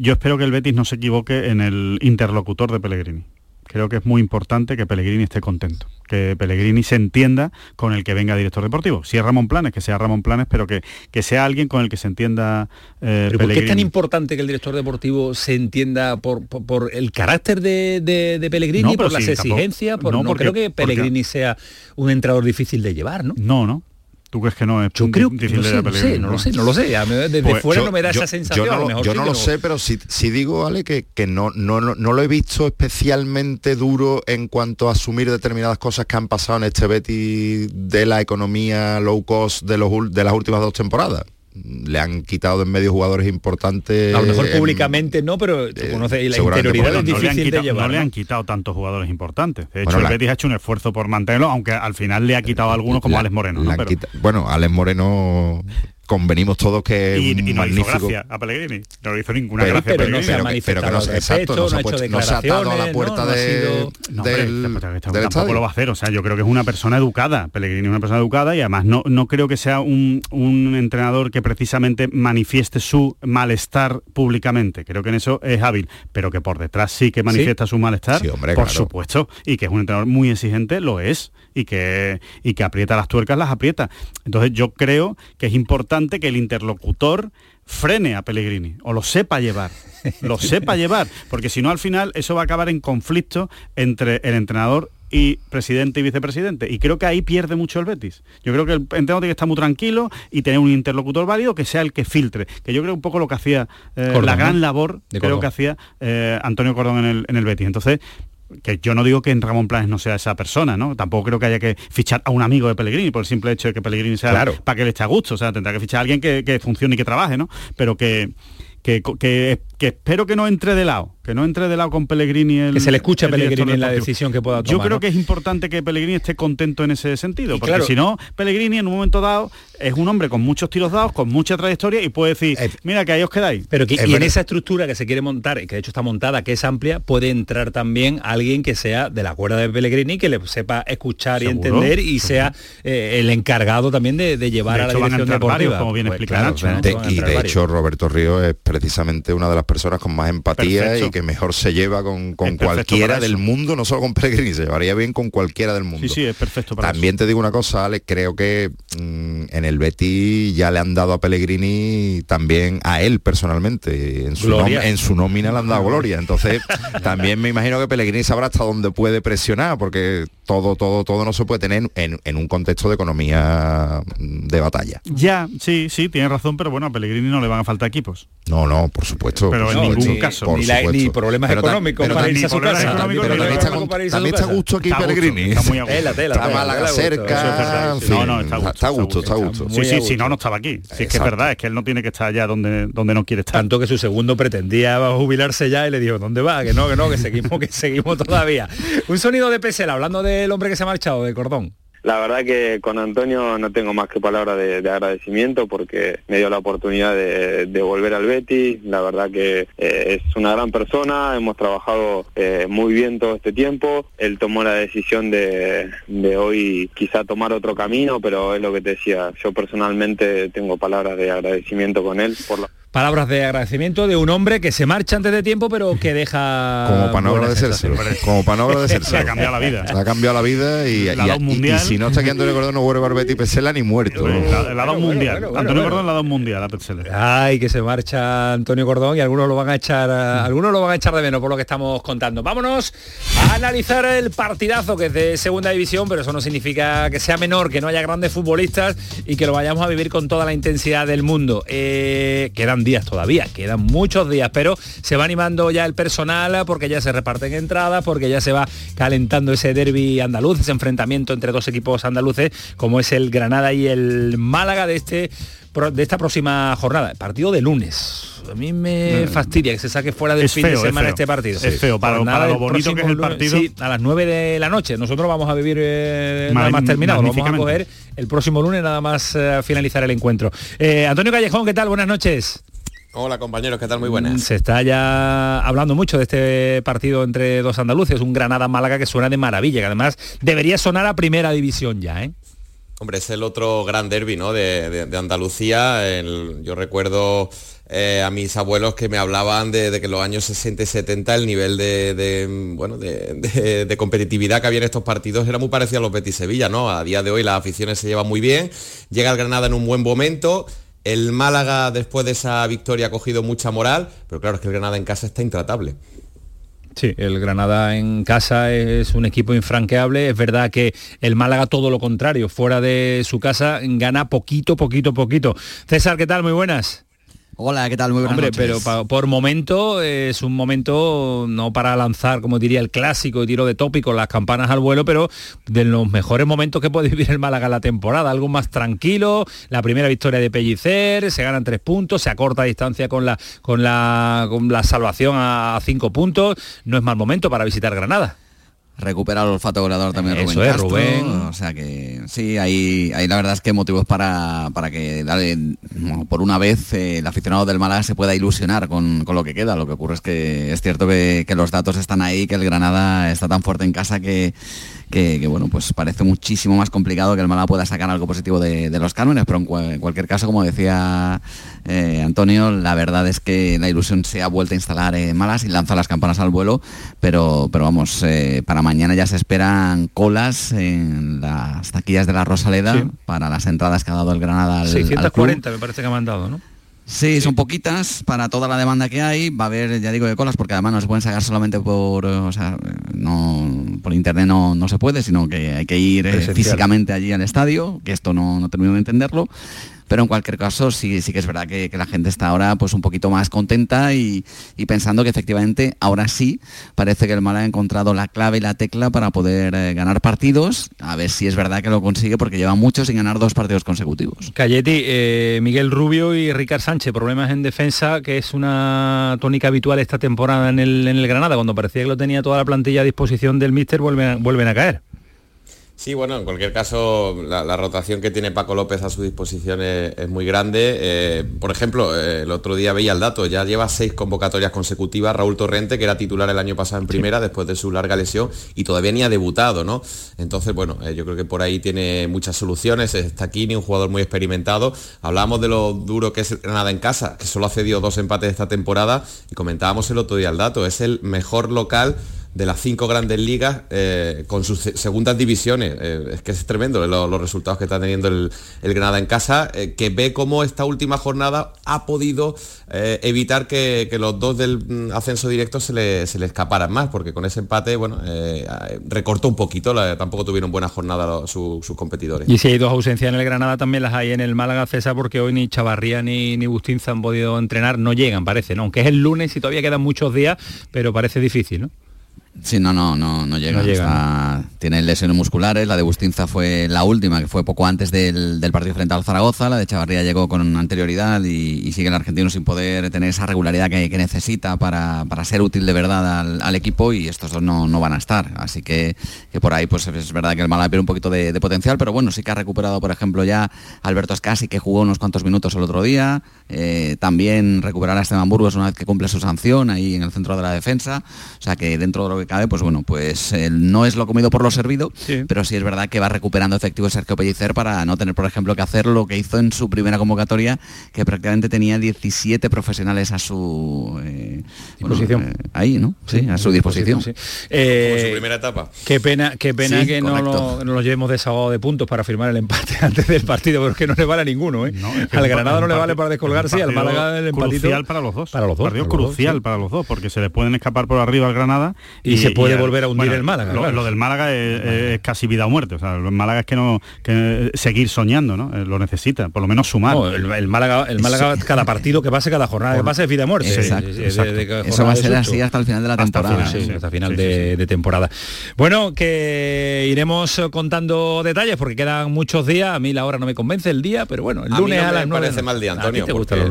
yo espero que el Betis no se equivoque en el interlocutor de Pellegrini. Creo que es muy importante que Pellegrini esté contento, que Pellegrini se entienda con el que venga director deportivo. Si es Ramón Planes, que sea Ramón Planes, pero que, que sea alguien con el que se entienda eh, ¿Pero ¿Por qué es tan importante que el director deportivo se entienda por, por, el carácter de, de, Pellegrini, por las exigencias? Por, no, creo que Pellegrini sea un entrenador difícil de llevar, ¿no? No, no. ¿Tú crees que no es yo creo, difícil no sé, no, sé, no lo sé, no lo sé. Desde pues fuera no me da esa sensación. Yo no, lo, sé, pero sí, digo, Ale, que, que no, no, no, lo he visto especialmente duro en cuanto a asumir determinadas cosas que han pasado en este Betty de la economía low cost de, los, de las últimas dos temporadas le han quitado en medio jugadores importantes. A lo mejor públicamente no, pero tú conoces la interioridad es difícil de llevar. No, le han quitado tantos jugadores importantes. De hecho, el Betis ha hecho un esfuerzo por mantenerlo, aunque al final le ha quitado a algunos como Alex Moreno. bueno, Alex Moreno convenimos todos que y, y no magnífico. hizo gracia a Pellegrini no le hizo ninguna pero, gracia pero, pero, pero, no, pero que no, exacto, no, se ha puesto, no se ha atado a la puerta no, de, no, del, del tampoco lo va a hacer o sea yo creo que es una persona educada Pellegrini es una persona educada y además no, no creo que sea un, un entrenador que precisamente manifieste su malestar públicamente creo que en eso es hábil pero que por detrás sí que manifiesta su malestar sí, hombre, por claro. supuesto y que es un entrenador muy exigente lo es y que y que aprieta las tuercas las aprieta entonces yo creo que es importante que el interlocutor frene a Pellegrini o lo sepa llevar, lo *laughs* sepa llevar, porque si no al final eso va a acabar en conflicto entre el entrenador y presidente y vicepresidente. Y creo que ahí pierde mucho el Betis. Yo creo que el entrenador tiene que estar muy tranquilo y tener un interlocutor válido que sea el que filtre. Que yo creo un poco lo que hacía eh, la gran labor, creo que hacía eh, Antonio Cordón en el, en el Betis. Entonces, que yo no digo que en Ramón Planes no sea esa persona, ¿no? Tampoco creo que haya que fichar a un amigo de Pellegrini por el simple hecho de que Pellegrini sea claro. para que le esté a gusto. O sea, tendrá que fichar a alguien que, que funcione y que trabaje, ¿no? Pero que, que, que, que espero que no entre de lado que no entre de lado con Pellegrini el, que se le escuche a Pellegrini en la decisión que pueda tomar yo creo ¿no? que es importante que Pellegrini esté contento en ese sentido y porque claro, si no Pellegrini en un momento dado es un hombre con muchos tiros dados con mucha trayectoria y puede decir eh, mira que ahí os quedáis pero que, y en esa estructura que se quiere montar que de hecho está montada que es amplia puede entrar también alguien que sea de la cuerda de Pellegrini que le sepa escuchar ¿Seguro? y entender y sea eh, el encargado también de, de llevar de hecho, a la dirección deportiva. varios, como bien pues, explicado claro, Nacho, ¿no? de, y de hecho Roberto Ríos es precisamente una de las personas con más empatía Perfecto. y que mejor se lleva con, con cualquiera del mundo, no solo con Pellegrini, se llevaría bien con cualquiera del mundo. Sí, sí, es perfecto. Para También eso. te digo una cosa, Alex, creo que mmm, en el Betty ya le han dado a Pellegrini también a él personalmente, en su, en su nómina le han dado gloria. Entonces, *laughs* también me imagino que Pellegrini sabrá hasta dónde puede presionar, porque todo, todo, todo no se puede tener en, en un contexto de economía de batalla. Ya, sí, sí, tiene razón, pero bueno, a Pellegrini no le van a faltar equipos. No, no, por supuesto. Pero por en ningún caso. Ni, la, ni, problemas pero económicos pero para irse a su casa. Pero también está, también está a gusto aquí Pellegrini. Está muy a gusto. Tela, tela, está Málaga cerca. No, no, está a gusto. Está a gusto, está a gusto. Sí, sí, si no, no estaba aquí. Si es que es verdad, es que él no tiene que estar allá donde, donde no quiere estar. Tanto que su segundo pretendía jubilarse ya y le dijo, ¿dónde va? Que no, que no, que seguimos, que seguimos todavía. Un sonido de Pesela, hablando del hombre que se ha marchado, de Cordón. La verdad que con Antonio no tengo más que palabras de, de, agradecimiento porque me dio la oportunidad de, volver al Betty. La verdad que eh, es una gran persona, hemos trabajado eh, muy bien todo este tiempo. Él tomó la decisión de, hoy quizá tomar otro camino, pero es lo que te decía. Yo personalmente tengo palabras de agradecimiento con él palabras de agradecimiento de un hombre que se marcha antes de tiempo pero que deja como para no agradecerse como para no agradecerse *laughs* ha cambiado la vida. Ha cambiado la vida y, la y, y, y, si no está aquí Antonio Cordón no vuelve Barbeti Pesela ni muerto la, la, la bueno, mundial. bueno, bueno, Antonio Cordón la da un mundial a Pesela. Ay que se marcha Antonio Cordón y algunos lo van a echar a, algunos lo van a echar de menos por lo que estamos contando. Vámonos a analizar el partidazo que es de segunda división pero eso no significa que sea menor que no haya grandes futbolistas y que lo vayamos a vivir con toda la intensidad del mundo. Eh, quedan días todavía, quedan muchos días, pero se va animando ya el personal porque ya se reparten entradas, porque ya se va calentando ese derby andaluz, ese enfrentamiento entre dos equipos andaluces, como es el Granada y el Málaga de este de esta próxima jornada, partido de lunes. A mí me mm. fastidia que se saque fuera del fin de semana este partido. Es feo, para, lo bonito que es el partido. Sí, a las 9 de la noche. Nosotros vamos a vivir eh, nada más terminado. Lo vamos a coger el próximo lunes nada más eh, finalizar el encuentro. Eh, Antonio Callejón, ¿qué tal? Buenas noches. Hola compañeros, ¿qué tal? Muy buenas. Se está ya hablando mucho de este partido entre dos andaluces, un Granada-Málaga que suena de maravilla, que además debería sonar a primera división ya, ¿eh? Hombre, es el otro gran derby ¿no? de, Andalucía. yo recuerdo eh, a mis abuelos que me hablaban de, que en los años 60 y 70 el nivel de, bueno, de, competitividad que había en estos partidos era muy parecido a los Betis Sevilla. ¿no? A día de hoy las aficiones se llevan muy bien. Llega el Granada en un buen momento. El Málaga después de esa victoria ha cogido mucha moral, pero claro es que el Granada en casa está intratable. Sí, el Granada en casa es un equipo infranqueable. Es verdad que el Málaga todo lo contrario, fuera de su casa gana poquito, poquito, poquito. César, ¿qué tal? Muy buenas. Hola, ¿qué tal? Muy buenas Hombre, pero por momento es un momento no para lanzar, como diría el clásico y tiro de tópico, las campanas al vuelo, pero de los mejores momentos que puede *laughs* vivir el Málaga la temporada. Algo más tranquilo, la primera victoria de Pellicer, se ganan tres puntos, se acorta distancia con la, con la, con la salvación a cinco puntos. No es mal momento para visitar Granada recuperar el olfato goleador también Eso Rubén, es, Rubén. O sea que sí, hay, hay la verdad es que motivos para, para que dale, por una vez eh, el aficionado del Málaga se pueda ilusionar con, lo que queda. Lo que ocurre es que es cierto que, que, los datos están ahí, que el Granada está tan fuerte en casa que, que, bueno, pues parece muchísimo más complicado que el Málaga pueda sacar algo positivo de, los cánones, pero en, cualquier caso, como decía eh, Antonio, la verdad es que la ilusión se ha vuelto a instalar en Malas y lanza las campanas al vuelo, pero, pero vamos, eh, para mañana ya se esperan colas en las taquillas de la Rosaleda para las entradas que ha dado el Granada al 640 me parece que me han dado, ¿no? Sí, son poquitas para toda la demanda que hay. Va a haber, ya digo, de colas, porque además no se pueden sacar solamente por, o sea, no, por internet no, no se puede, sino que hay que ir eh, físicamente allí al estadio, que esto no, no termino de entenderlo pero en cualquier caso sí, sí que es verdad que, la gente está ahora pues un poquito más contenta y, pensando que efectivamente ahora sí parece que el Málaga ha encontrado la clave y la tecla para poder eh, ganar partidos, a ver si es verdad que lo consigue porque lleva mucho sin ganar dos partidos consecutivos. Cayeti, eh, Miguel Rubio y Ricard Sánchez, problemas en defensa, que es una tónica habitual esta temporada en el, en el Granada, cuando parecía que lo tenía toda la plantilla a disposición del míster, vuelven, vuelven a caer. Sí, bueno, en cualquier caso, la, rotación que tiene Paco López a su disposición es, muy grande. Eh, por ejemplo, eh, el otro día veía el dato, ya lleva seis convocatorias consecutivas Raúl Torrente, que era titular el año pasado en primera después de su larga lesión y todavía ni ha debutado, ¿no? Entonces, bueno, eh, yo creo que por ahí tiene muchas soluciones. Está aquí un jugador muy experimentado. Hablábamos de lo duro que es Granada en casa, que solo ha cedido dos empates esta temporada y comentábamos el otro día el dato. Es el mejor local de las cinco grandes ligas eh, con sus segundas divisiones. Eh, es que es tremendo los resultados que está teniendo el, Granada en casa, eh, que ve cómo esta última jornada ha podido evitar que, los dos del mm, ascenso directo se le, se le, escaparan más, porque con ese empate, bueno, recortó un poquito, tampoco tuvieron buena jornada sus competidores. Y si hay dos ausencias en el Granada, también las hay en el Málaga César, porque hoy ni Chavarría ni, ni Bustinza han podido entrenar, no llegan, parece, ¿no? Aunque es el lunes y todavía quedan muchos días, pero parece difícil, ¿no? Sí, no, no, no, no llega. tiene lesiones musculares, la de Bustinza fue la última, que fue poco antes del, partido frente al Zaragoza, la de Chavarría llegó con anterioridad y, sigue el argentino sin poder tener esa regularidad que, necesita para, ser útil de verdad al, equipo y estos dos no, van a estar. Así que, por ahí pues es verdad que el Málaga pierde un poquito de, potencial, pero bueno, sí que ha recuperado, por ejemplo, ya Alberto Escasi, que jugó unos cuantos minutos el otro día, eh, también recuperar a Esteban Burgos una vez que cumple su sanción ahí en el centro de la defensa, o sea que dentro de lo que cabe, pues bueno, pues no es lo comido por lo servido, pero sí es verdad que va recuperando efectivo Sergio Pellicer para no tener, por ejemplo, que hacer lo que hizo en su primera convocatoria, que prácticamente tenía 17 profesionales a su eh, disposición. Eh, ahí, ¿no? Sí, a su disposición. Como su primera etapa. Qué pena, qué pena que no lo, no lo, llevemos desahogado de puntos para firmar el empate *laughs* antes del partido, porque no le vale a ninguno, ¿eh? al Granada no le vale para descolgarse y al Málaga el empatito. Crucial para los dos. Para los dos. Partido crucial para los dos, porque se le pueden escapar por arriba al Granada y, Y, se puede volver a hundir el Málaga. Lo, del Málaga es, casi vida o muerte. O sea, el Málaga es que no que seguir soñando, ¿no? Eh, lo necesita, por lo menos sumar. el, Málaga, el Málaga cada partido que pase, cada jornada que pase es vida o muerte. Eso va a ser así hasta el final de la temporada. Hasta final, hasta final de, temporada. Bueno, que iremos contando detalles porque quedan muchos días. A mí la hora no me convence el día, pero bueno, el lunes a, las me parece mal día, Antonio.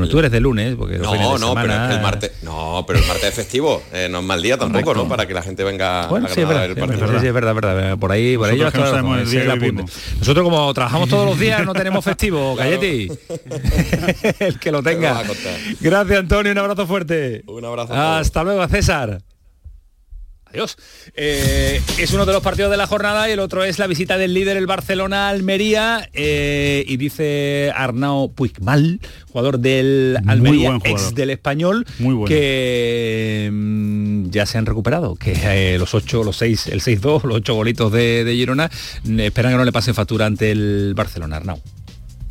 Tú eres de lunes, porque no, no, pero el martes, no, pero el martes es festivo, eh, no es mal día tampoco, ¿no? Para que la gente venga bueno, a sí, verdad, el partido. Sí, es verdad, verdad. Por ahí, por ahí Nosotros como trabajamos todos los días no tenemos festivo, *laughs* Galletti. *laughs* el que lo tenga. Gracias, Antonio, un abrazo fuerte. Un abrazo. Hasta luego, César. Adiós. Eh, es uno de los partidos de la jornada y el otro es la visita del líder, el Barcelona Almería. Eh, y dice Arnau Puigmal, jugador del Almería, ex del español, que mm, ya se han recuperado, que eh, los ocho, los seis, el 6-2, los ocho golitos de, de Girona, esperan que no le pasen factura ante el Barcelona, Arnau.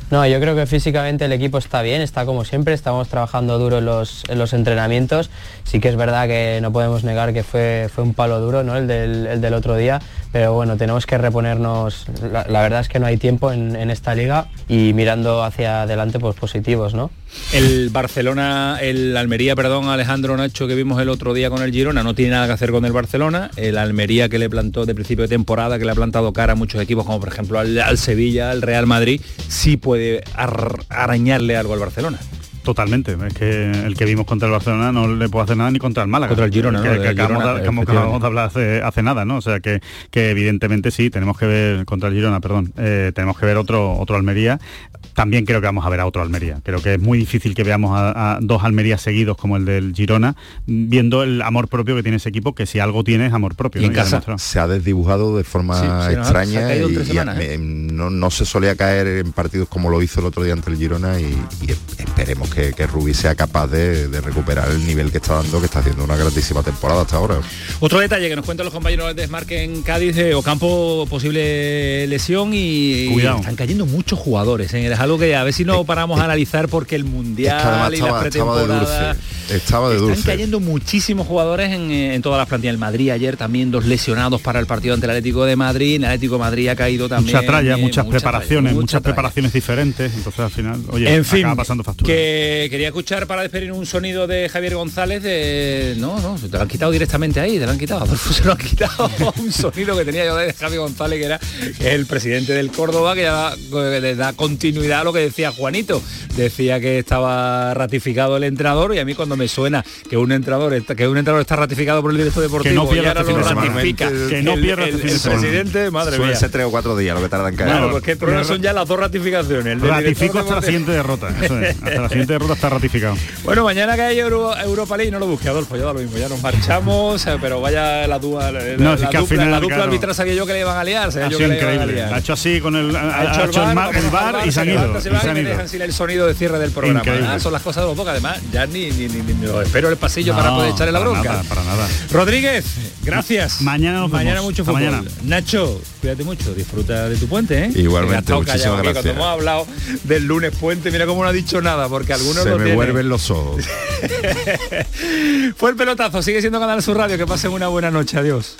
No, yo creo que físicamente el equipo está bien, está como siempre, estamos trabajando duro en los, los entrenamientos. Sí que es verdad que no podemos negar que fue, fue un palo duro ¿no? el, del, el del otro día, pero bueno, tenemos que reponernos, la, verdad es que no hay tiempo en, esta liga y mirando hacia adelante pues positivos, ¿no? El Barcelona, el Almería, perdón, Alejandro Nacho que vimos el otro día con el Girona, no tiene nada que hacer con el Barcelona, el Almería que le plantó de principio de temporada, que le ha plantado cara a muchos equipos como por ejemplo al, Sevilla, al Real Madrid, sí puede arañarle algo al Barcelona. Totalmente, es que el que vimos contra el Barcelona no le puede hacer nada ni contra el Málaga. Contra el Girona, que, que, acabamos, de hablar hace, nada, ¿no? O sea que, que evidentemente sí, tenemos que ver contra el Girona, perdón, eh, tenemos que ver otro, otro Almería también creo que vamos a ver a otro Almería. Creo que es muy difícil que veamos a, dos Almerías seguidos como el del Girona, viendo el amor propio que tiene ese equipo, que si algo tiene es amor propio. en casa se ha desdibujado de forma extraña y, ¿eh? no, se solía caer en partidos como lo hizo el otro día ante el Girona y, esperemos que, que, Rubí sea capaz de, recuperar el nivel que está dando, que está haciendo una grandísima temporada hasta ahora. Otro detalle que nos cuentan los compañeros de Desmarque en Cádiz, de Ocampo posible lesión y están cayendo muchos jugadores en ¿eh? el algo que a ver si no paramos a analizar porque el mundial y la pretemporada estaba de dulce. Están cayendo muchísimos jugadores en, todas las plantillas. El Madrid ayer también dos lesionados para el partido ante el Atlético de Madrid. El Atlético de Madrid ha caído también. Mucha tralla, muchas preparaciones, muchas preparaciones diferentes. Entonces al final, oye, en fin, pasando factura. Que quería escuchar para despedir un sonido de Javier González de. No, no, te lo han quitado directamente ahí, te lo han quitado. se lo han quitado *laughs* un sonido que tenía yo de Javier González, que era el presidente del Córdoba, que ya le da continuidad a lo que decía Juanito. Decía que estaba ratificado el entrenador y a mí cuando me suena que un entrenador que un entrenador está ratificado por el director deportivo que no y ahora lo ratifica que no pierda el, el, presidente, madre mía. ser tres o cuatro días lo que tardan en caer. Claro, porque el problema son ya las dos ratificaciones. Ratifico hasta la siguiente derrota. Hasta la siguiente derrota está ratificado. Bueno, mañana que hay Europa League, no lo busque, Adolfo, ya da lo mismo, ya nos marchamos, eh, pero vaya la dupla, la, no, la, dupla, final, la dupla arbitral sabía yo que le iban a liar, sabía yo que le iban a liar. Ha hecho así con el, ha hecho el bar y se han ido. sin el sonido de cierre del programa. Ah, son las cosas de los bocas, además, ya ni, ni, ni, ni lo espero el pasillo para poder echarle la bronca. Nada, para nada. Rodríguez, gracias. Mañana nos Mañana mucho fútbol. Mañana. Nacho, cuídate mucho, disfruta de tu puente, ¿eh? Igualmente, muchísimas gracias. Cuando hemos hablado del lunes puente, mira cómo no ha dicho nada, porque algunos Se lo me vuelven los ojos. *laughs* Fue el pelotazo, sigue siendo Canal Sur Radio, que pasen una buena noche, adiós.